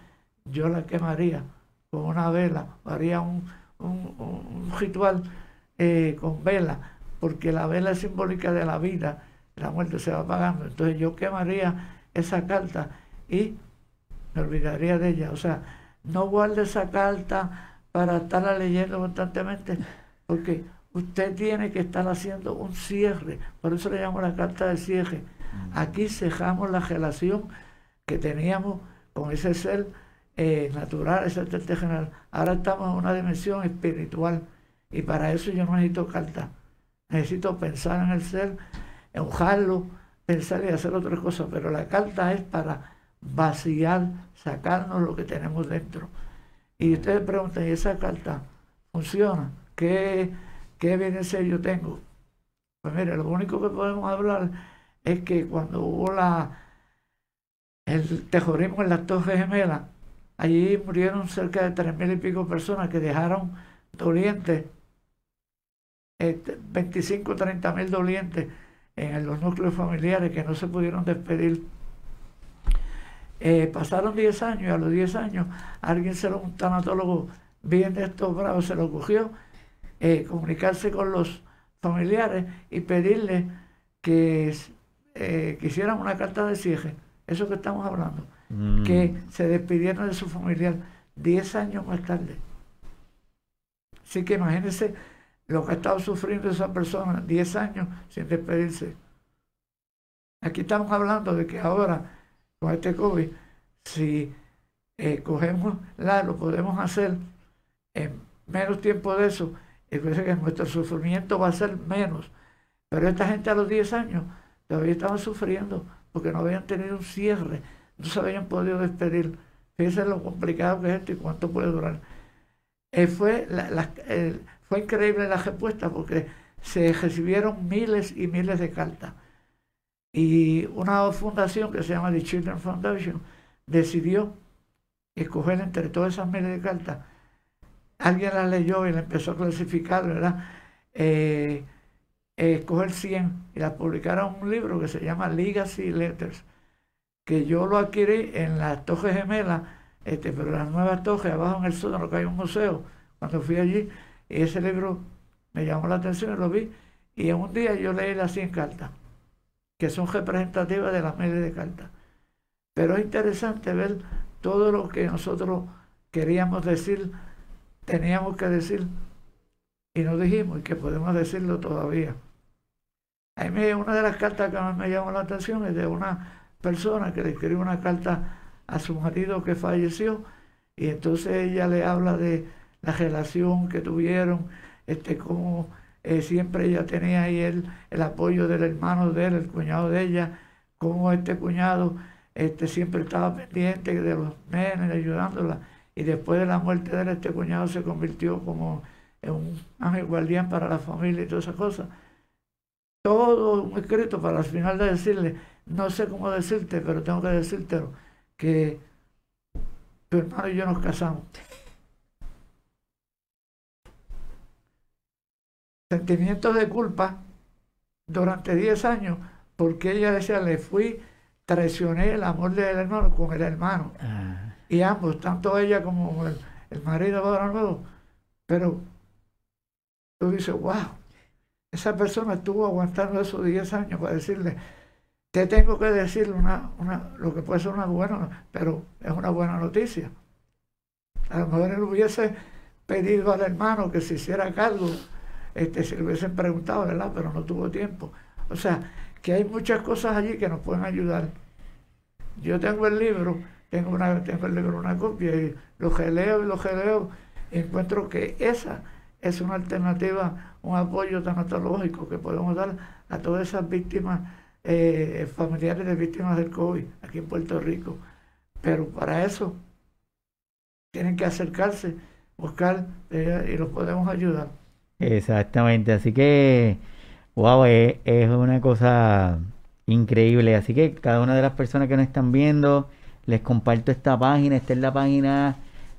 yo la quemaría con una vela, haría un, ritual eh, con vela, porque la vela es simbólica de la vida, la muerte se va apagando. Entonces yo quemaría esa carta y me olvidaría de ella. O sea, no guarde esa carta para estarla leyendo constantemente, porque usted tiene que estar haciendo un cierre, por eso le llamo la carta de cierre. Mm. Aquí cejamos la relación que teníamos con ese ser eh, natural, ese ser general. Ahora estamos en una dimensión espiritual y para eso yo no necesito carta. Necesito pensar en el ser, enojarlo, pensar y hacer otras cosas, pero la carta es para vaciar, sacarnos lo que tenemos dentro. Y ustedes preguntan, ¿y esa carta funciona? ¿Qué? ¿Qué evidencia yo tengo? Pues mire, lo único que podemos hablar es que cuando hubo la el terrorismo en las Torres Gemelas, allí murieron cerca de tres mil y pico personas que dejaron dolientes, 25 o 30 mil dolientes en los núcleos familiares que no se pudieron despedir. Eh, pasaron 10 años y a los 10 años alguien se lo, un tanatólogo bien de estos bravos se lo cogió eh, comunicarse con los familiares y pedirle que, eh, hicieran una carta de cierre, eso que estamos hablando, mm. que se despidieran de su familiar 10 años más tarde. Así que imagínense lo que ha estado sufriendo esa persona 10 años sin despedirse. Aquí estamos hablando de que ahora, con este COVID, si eh, cogemos la, lo podemos hacer en menos tiempo de eso y que nuestro sufrimiento va a ser menos. Pero esta gente a los 10 años todavía estaban sufriendo porque no habían tenido un cierre, no se habían podido despedir. Fíjense lo complicado que es esto y cuánto puede durar. Eh, fue, fue increíble la respuesta porque se recibieron miles y miles de cartas. Y una fundación que se llama The Children Foundation decidió escoger entre todas esas miles de cartas alguien la leyó y la empezó a clasificar, ¿verdad? Eh, eh, escoger 100 y la publicaron un libro que se llama Legacy Letters, que yo lo adquirí en las Torres Gemelas, este, pero las nuevas Torres, abajo en el sótano que hay un museo, cuando fui allí, ese libro me llamó la atención y lo vi, y en un día yo leí las 100 cartas, que son representativas de las miles de cartas. Pero es interesante ver todo lo que nosotros queríamos decir teníamos que decir y no dijimos y que podemos decirlo todavía. A mí una de las cartas que más me llamó la atención es de una persona que le escribió una carta a su marido que falleció y entonces ella le habla de la relación que tuvieron, este como eh, siempre ella tenía ahí el, el apoyo del hermano de él, el cuñado de ella, como este cuñado este, siempre estaba pendiente de los nenes, ayudándola y después de la muerte de él, este cuñado se convirtió como en un ángel guardián para la familia y todas esas cosas. Todo un escrito para al final de decirle, no sé cómo decirte, pero tengo que decírtelo, que tu hermano y yo nos casamos. Sentimientos de culpa durante 10 años porque ella decía, le fui, traicioné el amor del hermano con el hermano. Ah. Y ambos, tanto ella como el, el marido de pero tú dices, wow, esa persona estuvo aguantando esos 10 años para decirle, te tengo que decir una, una, lo que puede ser una buena, pero es una buena noticia. A lo mejor él hubiese pedido al hermano que se hiciera cargo, este, si le hubiesen preguntado, ¿verdad? Pero no tuvo tiempo. O sea, que hay muchas cosas allí que nos pueden ayudar. Yo tengo el libro, tengo, una, tengo el libro, una copia, y lo que leo y lo que leo, encuentro que esa es una alternativa, un apoyo tanatológico que podemos dar a todas esas víctimas eh, familiares de víctimas del COVID aquí en Puerto Rico. Pero para eso tienen que acercarse, buscar eh, y los podemos ayudar. Exactamente, así que, wow, es, es, una cosa increíble. Así que cada una de las personas que nos están viendo, les comparto esta página. Esta es la página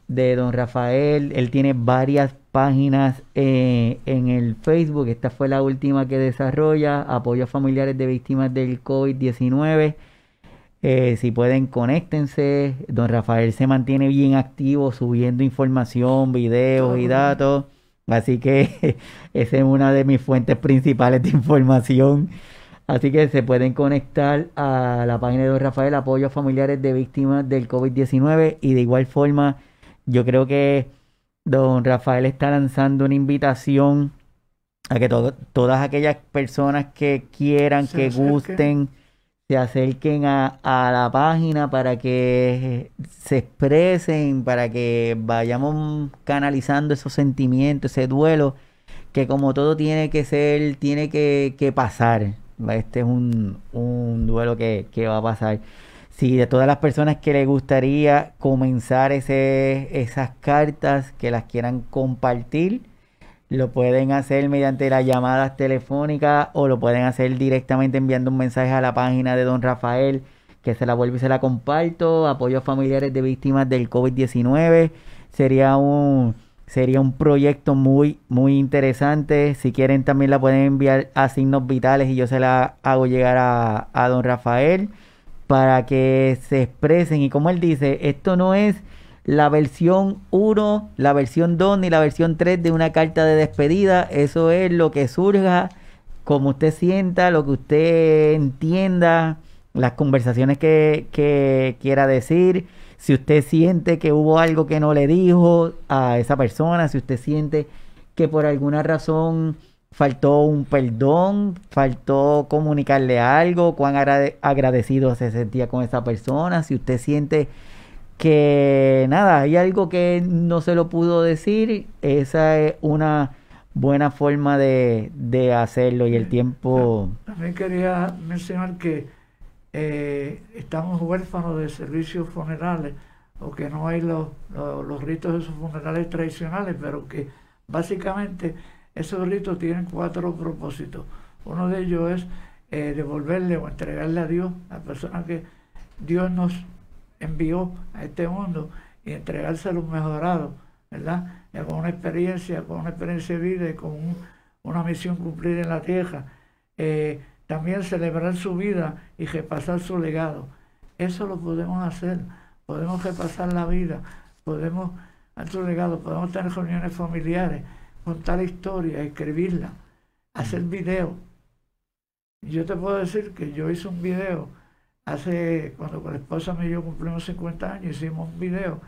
de don Rafael. Él tiene varias páginas eh, en el Facebook. Esta fue la última que desarrolla. Apoyo a familiares de víctimas del COVID-19. Eh, si pueden, conéctense. Don Rafael se mantiene bien activo subiendo información, videos y datos. Así que (laughs) esa es una de mis fuentes principales de información. Así que se pueden conectar a la página de Don Rafael, apoyo a familiares de víctimas del COVID-19. Y de igual forma, yo creo que don Rafael está lanzando una invitación a que todas aquellas personas que quieran, que gusten, se acerquen a, la página para que se expresen, para que vayamos canalizando esos sentimientos, ese duelo, que como todo tiene que ser, tiene que, pasar. Este es un, duelo que, que va a pasar si de todas las personas que les gustaría comenzar ese, esas cartas, que las quieran compartir, lo pueden hacer mediante las llamadas telefónicas o lo pueden hacer directamente enviando un mensaje a la página de don Rafael, que se la vuelvo y se la comparto. Apoyo a familiares de víctimas del COVID-19. Sería un, sería un proyecto muy, muy interesante. Si quieren también la pueden enviar a signos vitales y yo se la hago llegar a, a don Rafael para que se expresen. Y como él dice, esto no es la versión 1, la versión 2 ni la versión 3 de una carta de despedida. Eso es lo que surja, como usted sienta, lo que usted entienda, las conversaciones que, que quiera decir. Si usted siente que hubo algo que no le dijo a esa persona, si usted siente que por alguna razón faltó un perdón, faltó comunicarle algo, cuán agradecido se sentía con esa persona, si usted siente que nada, hay algo que no se lo pudo decir, esa es una buena forma de, hacerlo y el tiempo... También quería mencionar que eh, estamos huérfanos de servicios funerales o que no hay los, los ritos de esos funerales tradicionales, pero que básicamente esos ritos tienen cuatro propósitos. Uno de ellos es eh, devolverle o entregarle a Dios, a la persona que Dios nos envió a este mundo, y entregárselo mejorado, ¿verdad? con una experiencia, con una experiencia de vida y con una misión cumplida en la tierra. Eh, también celebrar su vida y repasar su legado. Eso lo podemos hacer. Podemos repasar la vida, podemos hacer su legado, podemos tener reuniones familiares, contar historia, escribirla, hacer video. Yo te puedo decir que yo hice un video hace, cuando con la esposa me y yo cumplimos 50 años, hicimos un video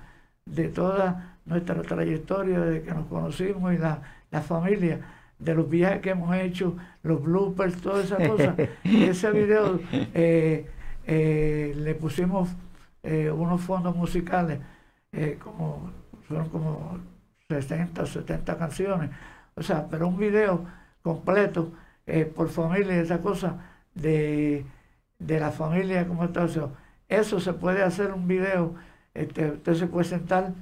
de toda nuestra trayectoria desde que nos conocimos y la, familia, de los viajes que hemos hecho, los bloopers, todas esas cosas. (laughs) Y ese video eh, eh, le pusimos eh, unos fondos musicales, como, fueron como 60 70 canciones. O sea, pero un video completo por familia, esa cosa de, la familia, como está. eso se puede hacer un video, este, usted se puede sentar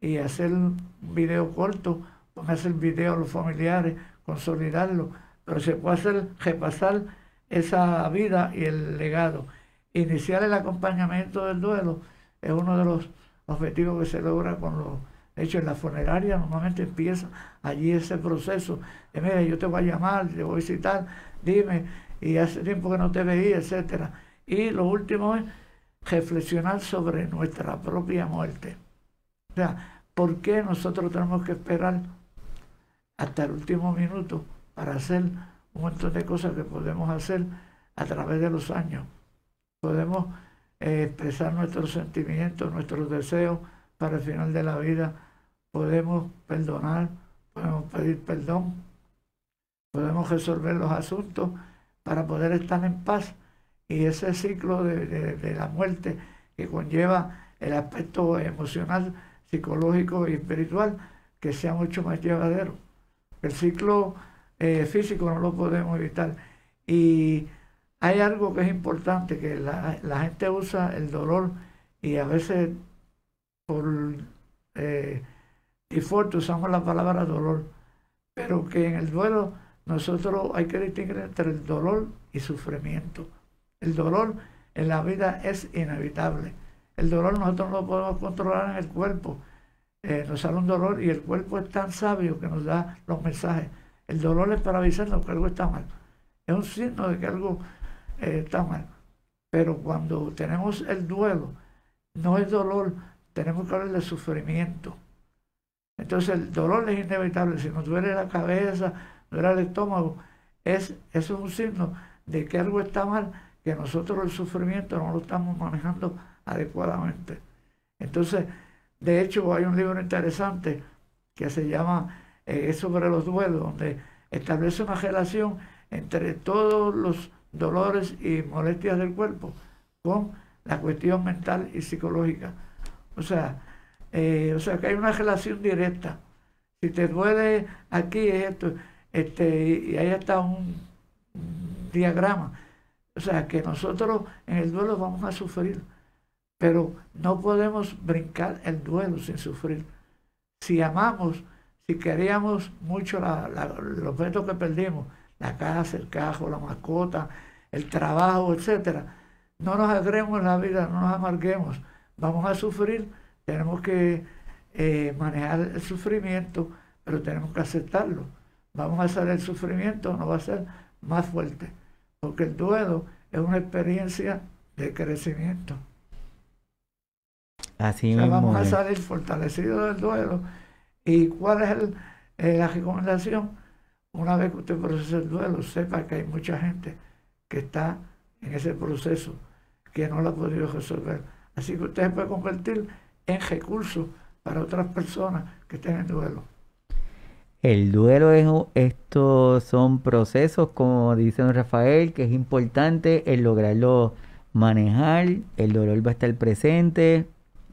y hacer un video corto, hacer video a los familiares, consolidarlo, pero se puede hacer, repasar esa vida y el legado. Iniciar el acompañamiento del duelo es uno de los objetivos que se logra con los De hecho, en la funeraria normalmente empieza allí ese proceso de, mira, yo te voy a llamar, te voy a visitar, dime, y hace tiempo que no te veía, etcétera. Y lo último es reflexionar sobre nuestra propia muerte. O sea, ¿por qué nosotros tenemos que esperar hasta el último minuto para hacer un montón de cosas que podemos hacer a través de los años? Podemos eh, expresar nuestros sentimientos, nuestros deseos para el final de la vida. Podemos perdonar, podemos pedir perdón, podemos resolver los asuntos para poder estar en paz. Y ese ciclo de, la muerte que conlleva el aspecto emocional, psicológico y espiritual, que sea mucho más llevadero. El ciclo eh, físico no lo podemos evitar. Y hay algo que es importante, que la, gente usa el dolor y a veces por eh, default usamos la palabra dolor, pero que en el duelo nosotros hay que distinguir entre el dolor y sufrimiento. El dolor en la vida es inevitable. El dolor nosotros no lo podemos controlar en el cuerpo. Eh, nos sale un dolor y el cuerpo es tan sabio que nos da los mensajes. El dolor es para avisarnos que algo está mal. Es un signo de que algo eh, está mal. Pero cuando tenemos el duelo, no es dolor, tenemos que hablar de sufrimiento. Entonces el dolor es inevitable. Si nos duele la cabeza, duele el estómago, es, es un signo de que algo está mal, que nosotros el sufrimiento no lo estamos manejando adecuadamente. Entonces, de hecho, hay un libro interesante que se llama eh, sobre los duelos, donde establece una relación entre todos los dolores y molestias del cuerpo con la cuestión mental y psicológica. O sea, eh, o sea que hay una relación directa. Si te duele aquí esto, este, y ahí está un, diagrama. O sea que nosotros en el duelo vamos a sufrir, pero no podemos brincar el duelo sin sufrir. Si amamos, si queríamos mucho la, los objetos que perdimos, la casa, el cajo, la mascota, el trabajo, etcétera. No nos agremos la vida, no nos amarguemos. Vamos a sufrir, tenemos que eh, manejar el sufrimiento, pero tenemos que aceptarlo. Vamos a hacer el sufrimiento, no va a ser más fuerte, porque el duelo es una experiencia de crecimiento. Así Vamos a salir fortalecidos del duelo. ¿Y cuál es el, eh, la recomendación? Una vez que usted procese el duelo, sepa que hay mucha gente que está en ese proceso que no lo ha podido resolver. Así que usted se puede convertir en recurso para otras personas que estén en duelo. El duelo es estos son procesos, como dice don Rafael, que es importante el lograrlo manejar. El dolor va a estar presente,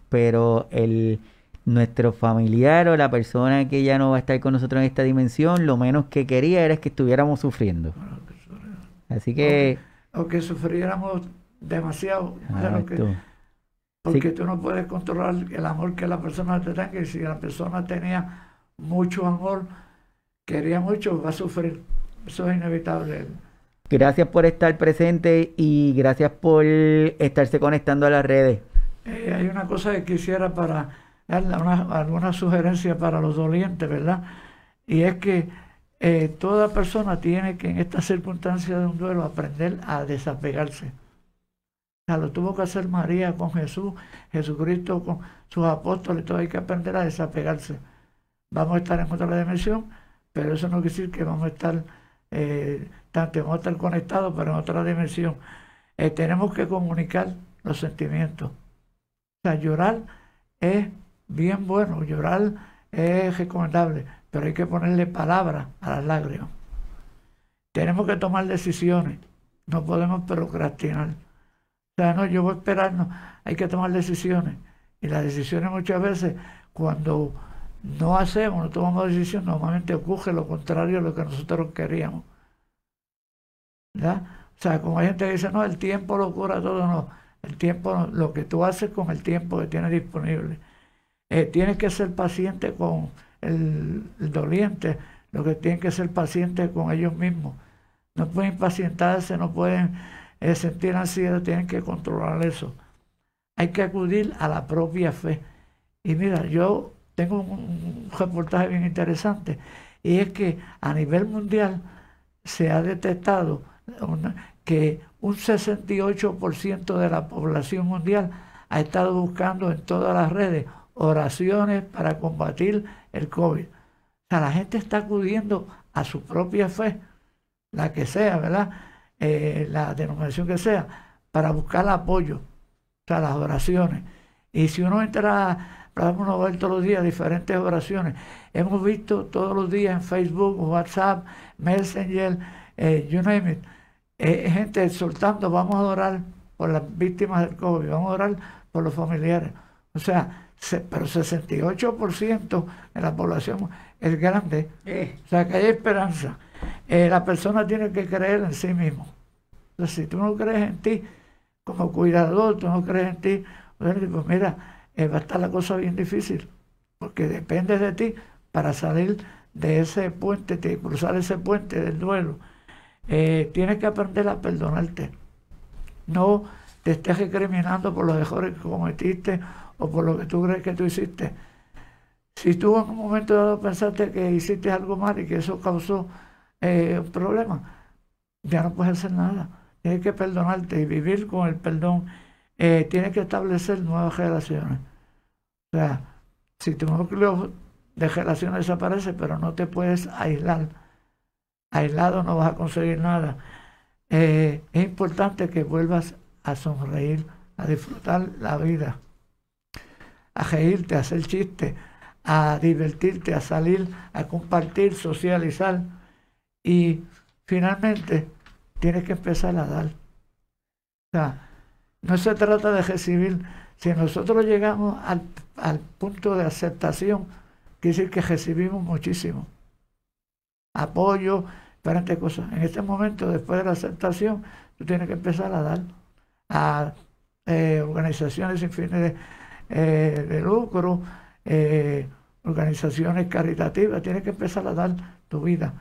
pero el nuestro familiar o la persona que ya no va a estar con nosotros en esta dimensión, lo menos que quería era que estuviéramos sufriendo. Así que... O, que sufriéramos demasiado. porque tú no puedes controlar el amor que la persona te tenga. Y si la persona tenía mucho amor, quería mucho, va a sufrir. Eso es inevitable. Gracias por estar presente y gracias por estarse conectando a las redes. Eh, hay una cosa que quisiera para dar alguna sugerencia para los dolientes, ¿verdad? Y es que eh, toda persona tiene que en estas circunstancias de un duelo aprender a desapegarse. O sea, lo tuvo que hacer María con Jesús, Jesucristo con sus apóstoles, todo hay que aprender a desapegarse. Vamos a estar en otra dimensión, pero eso no quiere decir que vamos a estar, eh, tanto vamos a estar conectados, pero en otra dimensión. Eh, tenemos que comunicar los sentimientos. O sea, llorar es bien bueno, llorar es recomendable, pero hay que ponerle palabras a las lágrimas. Tenemos que tomar decisiones, no podemos procrastinar. O sea, no, yo voy a esperar, no, hay que tomar decisiones. Y las decisiones muchas veces, cuando no hacemos, no tomamos decisiones, normalmente ocurre lo contrario a lo que nosotros queríamos. ¿verdad? O sea, como hay gente que dice, no, el tiempo lo cura todo, no. El tiempo, lo que tú haces con el tiempo que tienes disponible. Eh, tienes que ser paciente con el, doliente, lo que tienen que ser pacientes con ellos mismos. No pueden impacientarse, no pueden eh, sentir ansiedad, tienen que controlar eso. Hay que acudir a la propia fe. Y mira, yo tengo un, reportaje bien interesante, y es que a nivel mundial se ha detectado que un 68% de la población mundial ha estado buscando en todas las redes oraciones para combatir el COVID. O sea, la gente está acudiendo a su propia fe, la que sea, ¿verdad? Eh, la denominación que sea, para buscar apoyo, o sea, las oraciones. Y si uno entra, uno ver todos los días diferentes oraciones. Hemos visto todos los días en Facebook, WhatsApp, Messenger, eh, you name it, eh, gente exhortando, vamos a orar por las víctimas del COVID, vamos a orar por los familiares. O sea, pero 68% de la población es grande. Eh. O sea, que hay esperanza. Eh, la persona tiene que creer en sí mismo. Entonces, si tú no crees en ti como cuidador, tú no crees en ti, pues mira, eh, va a estar la cosa bien difícil, porque depende de ti para salir de ese puente, de cruzar ese puente del duelo. tienes que aprender a perdonarte. No te estés recriminando por los errores que cometiste o por lo que tú crees que tú hiciste. Si tú en un momento dado pensaste que hiciste algo mal y que eso causó eh, un problema, ya no puedes hacer nada. Tienes que perdonarte y vivir con el perdón. Eh, tienes que establecer nuevas relaciones. O sea, si tu núcleo de relaciones desaparece, pero no te puedes aislar. Aislado no vas a conseguir nada. Eh, es importante que vuelvas a sonreír, a disfrutar la vida a reírte, a hacer chistes, a divertirte, a salir, a compartir, socializar. Y finalmente tienes que empezar a dar. O sea, no se trata de recibir. Si nosotros llegamos al, al punto de aceptación, quiere decir que recibimos muchísimo. Apoyo, diferentes cosas. En este momento, después de la aceptación, tú tienes que empezar a dar a eh, organizaciones sin fines de eh, lucro, eh, organizaciones caritativas, tienes que empezar a dar tu vida.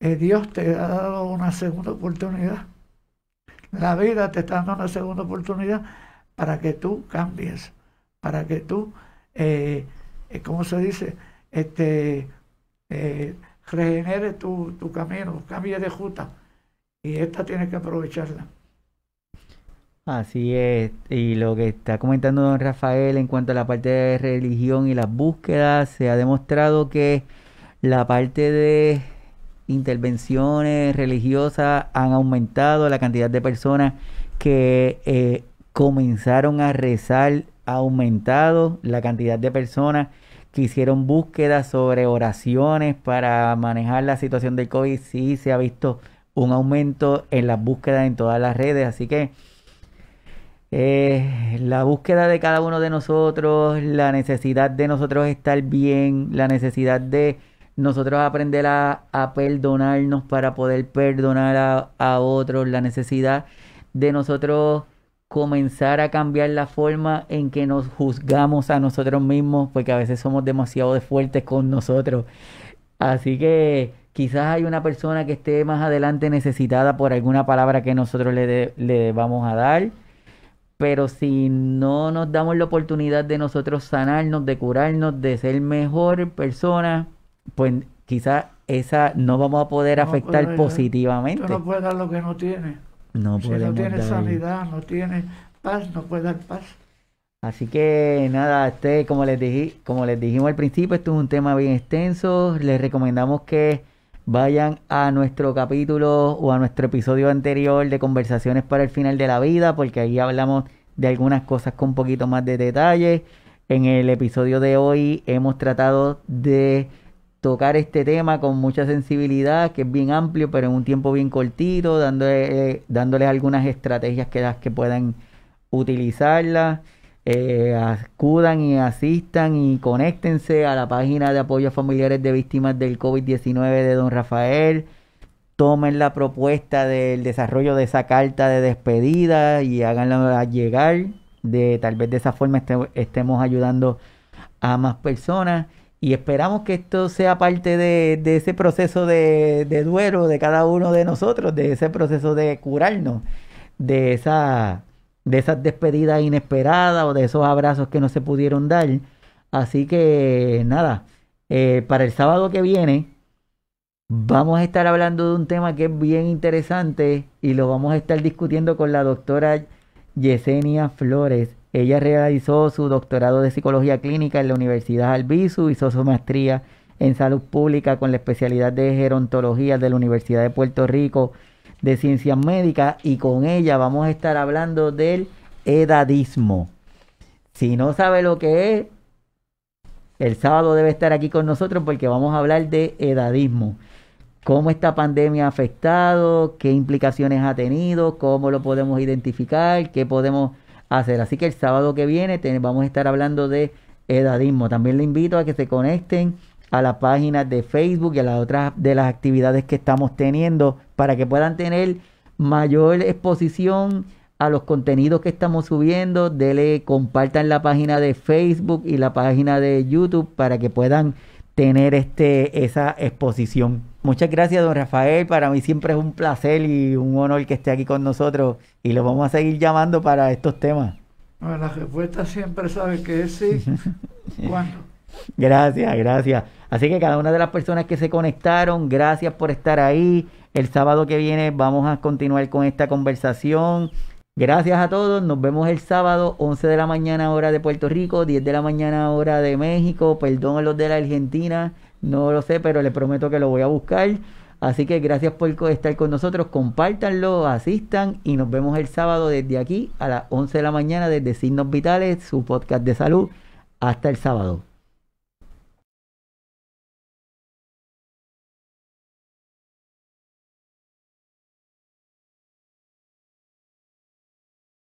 Dios te ha dado una segunda oportunidad. La vida te está dando una segunda oportunidad para que tú cambies, para que tú, ¿cómo se dice? Este, regenere tu, tu camino, cambie de ruta. Y esta tienes que aprovecharla. Así es, y lo que está comentando don Rafael en cuanto a la parte de religión y las búsquedas, se ha demostrado que la parte de intervenciones religiosas han aumentado, la cantidad de personas que eh, comenzaron a rezar ha aumentado, la cantidad de personas que hicieron búsquedas sobre oraciones para manejar la situación del COVID, sí se ha visto un aumento en las búsquedas en todas las redes, así que eh, la búsqueda de cada uno de nosotros, la necesidad de nosotros estar bien, la necesidad de nosotros aprender a, perdonarnos para poder perdonar a, otros, la necesidad de nosotros comenzar a cambiar la forma en que nos juzgamos a nosotros mismos, porque a veces somos demasiado fuertes con nosotros. Así que quizás hay una persona que esté más adelante necesitada por alguna palabra que nosotros le, le vamos a dar pero si no nos damos la oportunidad de nosotros sanarnos, de curarnos, de ser mejor persona, pues quizás esa no vamos a poder afectar positivamente. Tú no puedes dar lo que no tienes. No si no tienes sanidad, no tienes paz, no puedes dar paz. Así que nada, este, como les dije, como les dijimos al principio, esto es un tema bien extenso. Les recomendamos que vayan a nuestro capítulo o a nuestro episodio anterior de Conversaciones para el Final de la Vida, porque ahí hablamos de algunas cosas con un poquito más de detalle. En el episodio de hoy hemos tratado de tocar este tema con mucha sensibilidad, que es bien amplio, pero en un tiempo bien cortito, dándole, dándoles algunas estrategias que, que puedan utilizarlas eh, acudan y asistan y conéctense a la página de apoyo a familiares de víctimas del COVID-19 de don Rafael. Tomen la propuesta del desarrollo de esa carta de despedida y háganla llegar. De, tal vez de esa forma estemos ayudando a más personas. Y esperamos que esto sea parte de, ese proceso de, duelo de cada uno de nosotros, de ese proceso de curarnos, de esa de esas despedidas inesperadas o de esos abrazos que no se pudieron dar. Así que nada, eh, para el sábado que viene vamos a estar hablando de un tema que es bien interesante y lo vamos a estar discutiendo con la doctora Yesenia Flores. Ella realizó su doctorado de psicología clínica en la Universidad Albizu, hizo su maestría en salud pública con la especialidad de gerontología de la Universidad de Puerto Rico de Ciencias Médicas y con ella vamos a estar hablando del edadismo. Si no sabe lo que es, el sábado debe estar aquí con nosotros porque vamos a hablar de edadismo. Cómo esta pandemia ha afectado, qué implicaciones ha tenido, cómo lo podemos identificar, qué podemos hacer. Así que el sábado que viene vamos a estar hablando de edadismo. También le invito a que se conecten a la página de Facebook y a las otras de las actividades que estamos teniendo para que puedan tener mayor exposición a los contenidos que estamos subiendo. Dele, compartan la página de Facebook y la página de YouTube para que puedan tener este esa exposición. Muchas gracias, don Rafael. Para mí siempre es un placer y un honor que esté aquí con nosotros y lo vamos a seguir llamando para estos temas. la respuesta siempre sabe que es sí. (laughs) ¿Cuándo? Gracias, gracias. Así que cada una de las personas que se conectaron, gracias por estar ahí. El sábado que viene vamos a continuar con esta conversación. Gracias a todos. Nos vemos el sábado, 11 de la mañana hora de Puerto Rico, 10 de la mañana hora de México. Perdón a los de la Argentina, no lo sé, pero les prometo que lo voy a buscar. Así que gracias por estar con nosotros. Compártanlo, asistan y nos vemos el sábado desde aquí a las 11 de la mañana desde Signos Vitales, su podcast de salud. Hasta el sábado.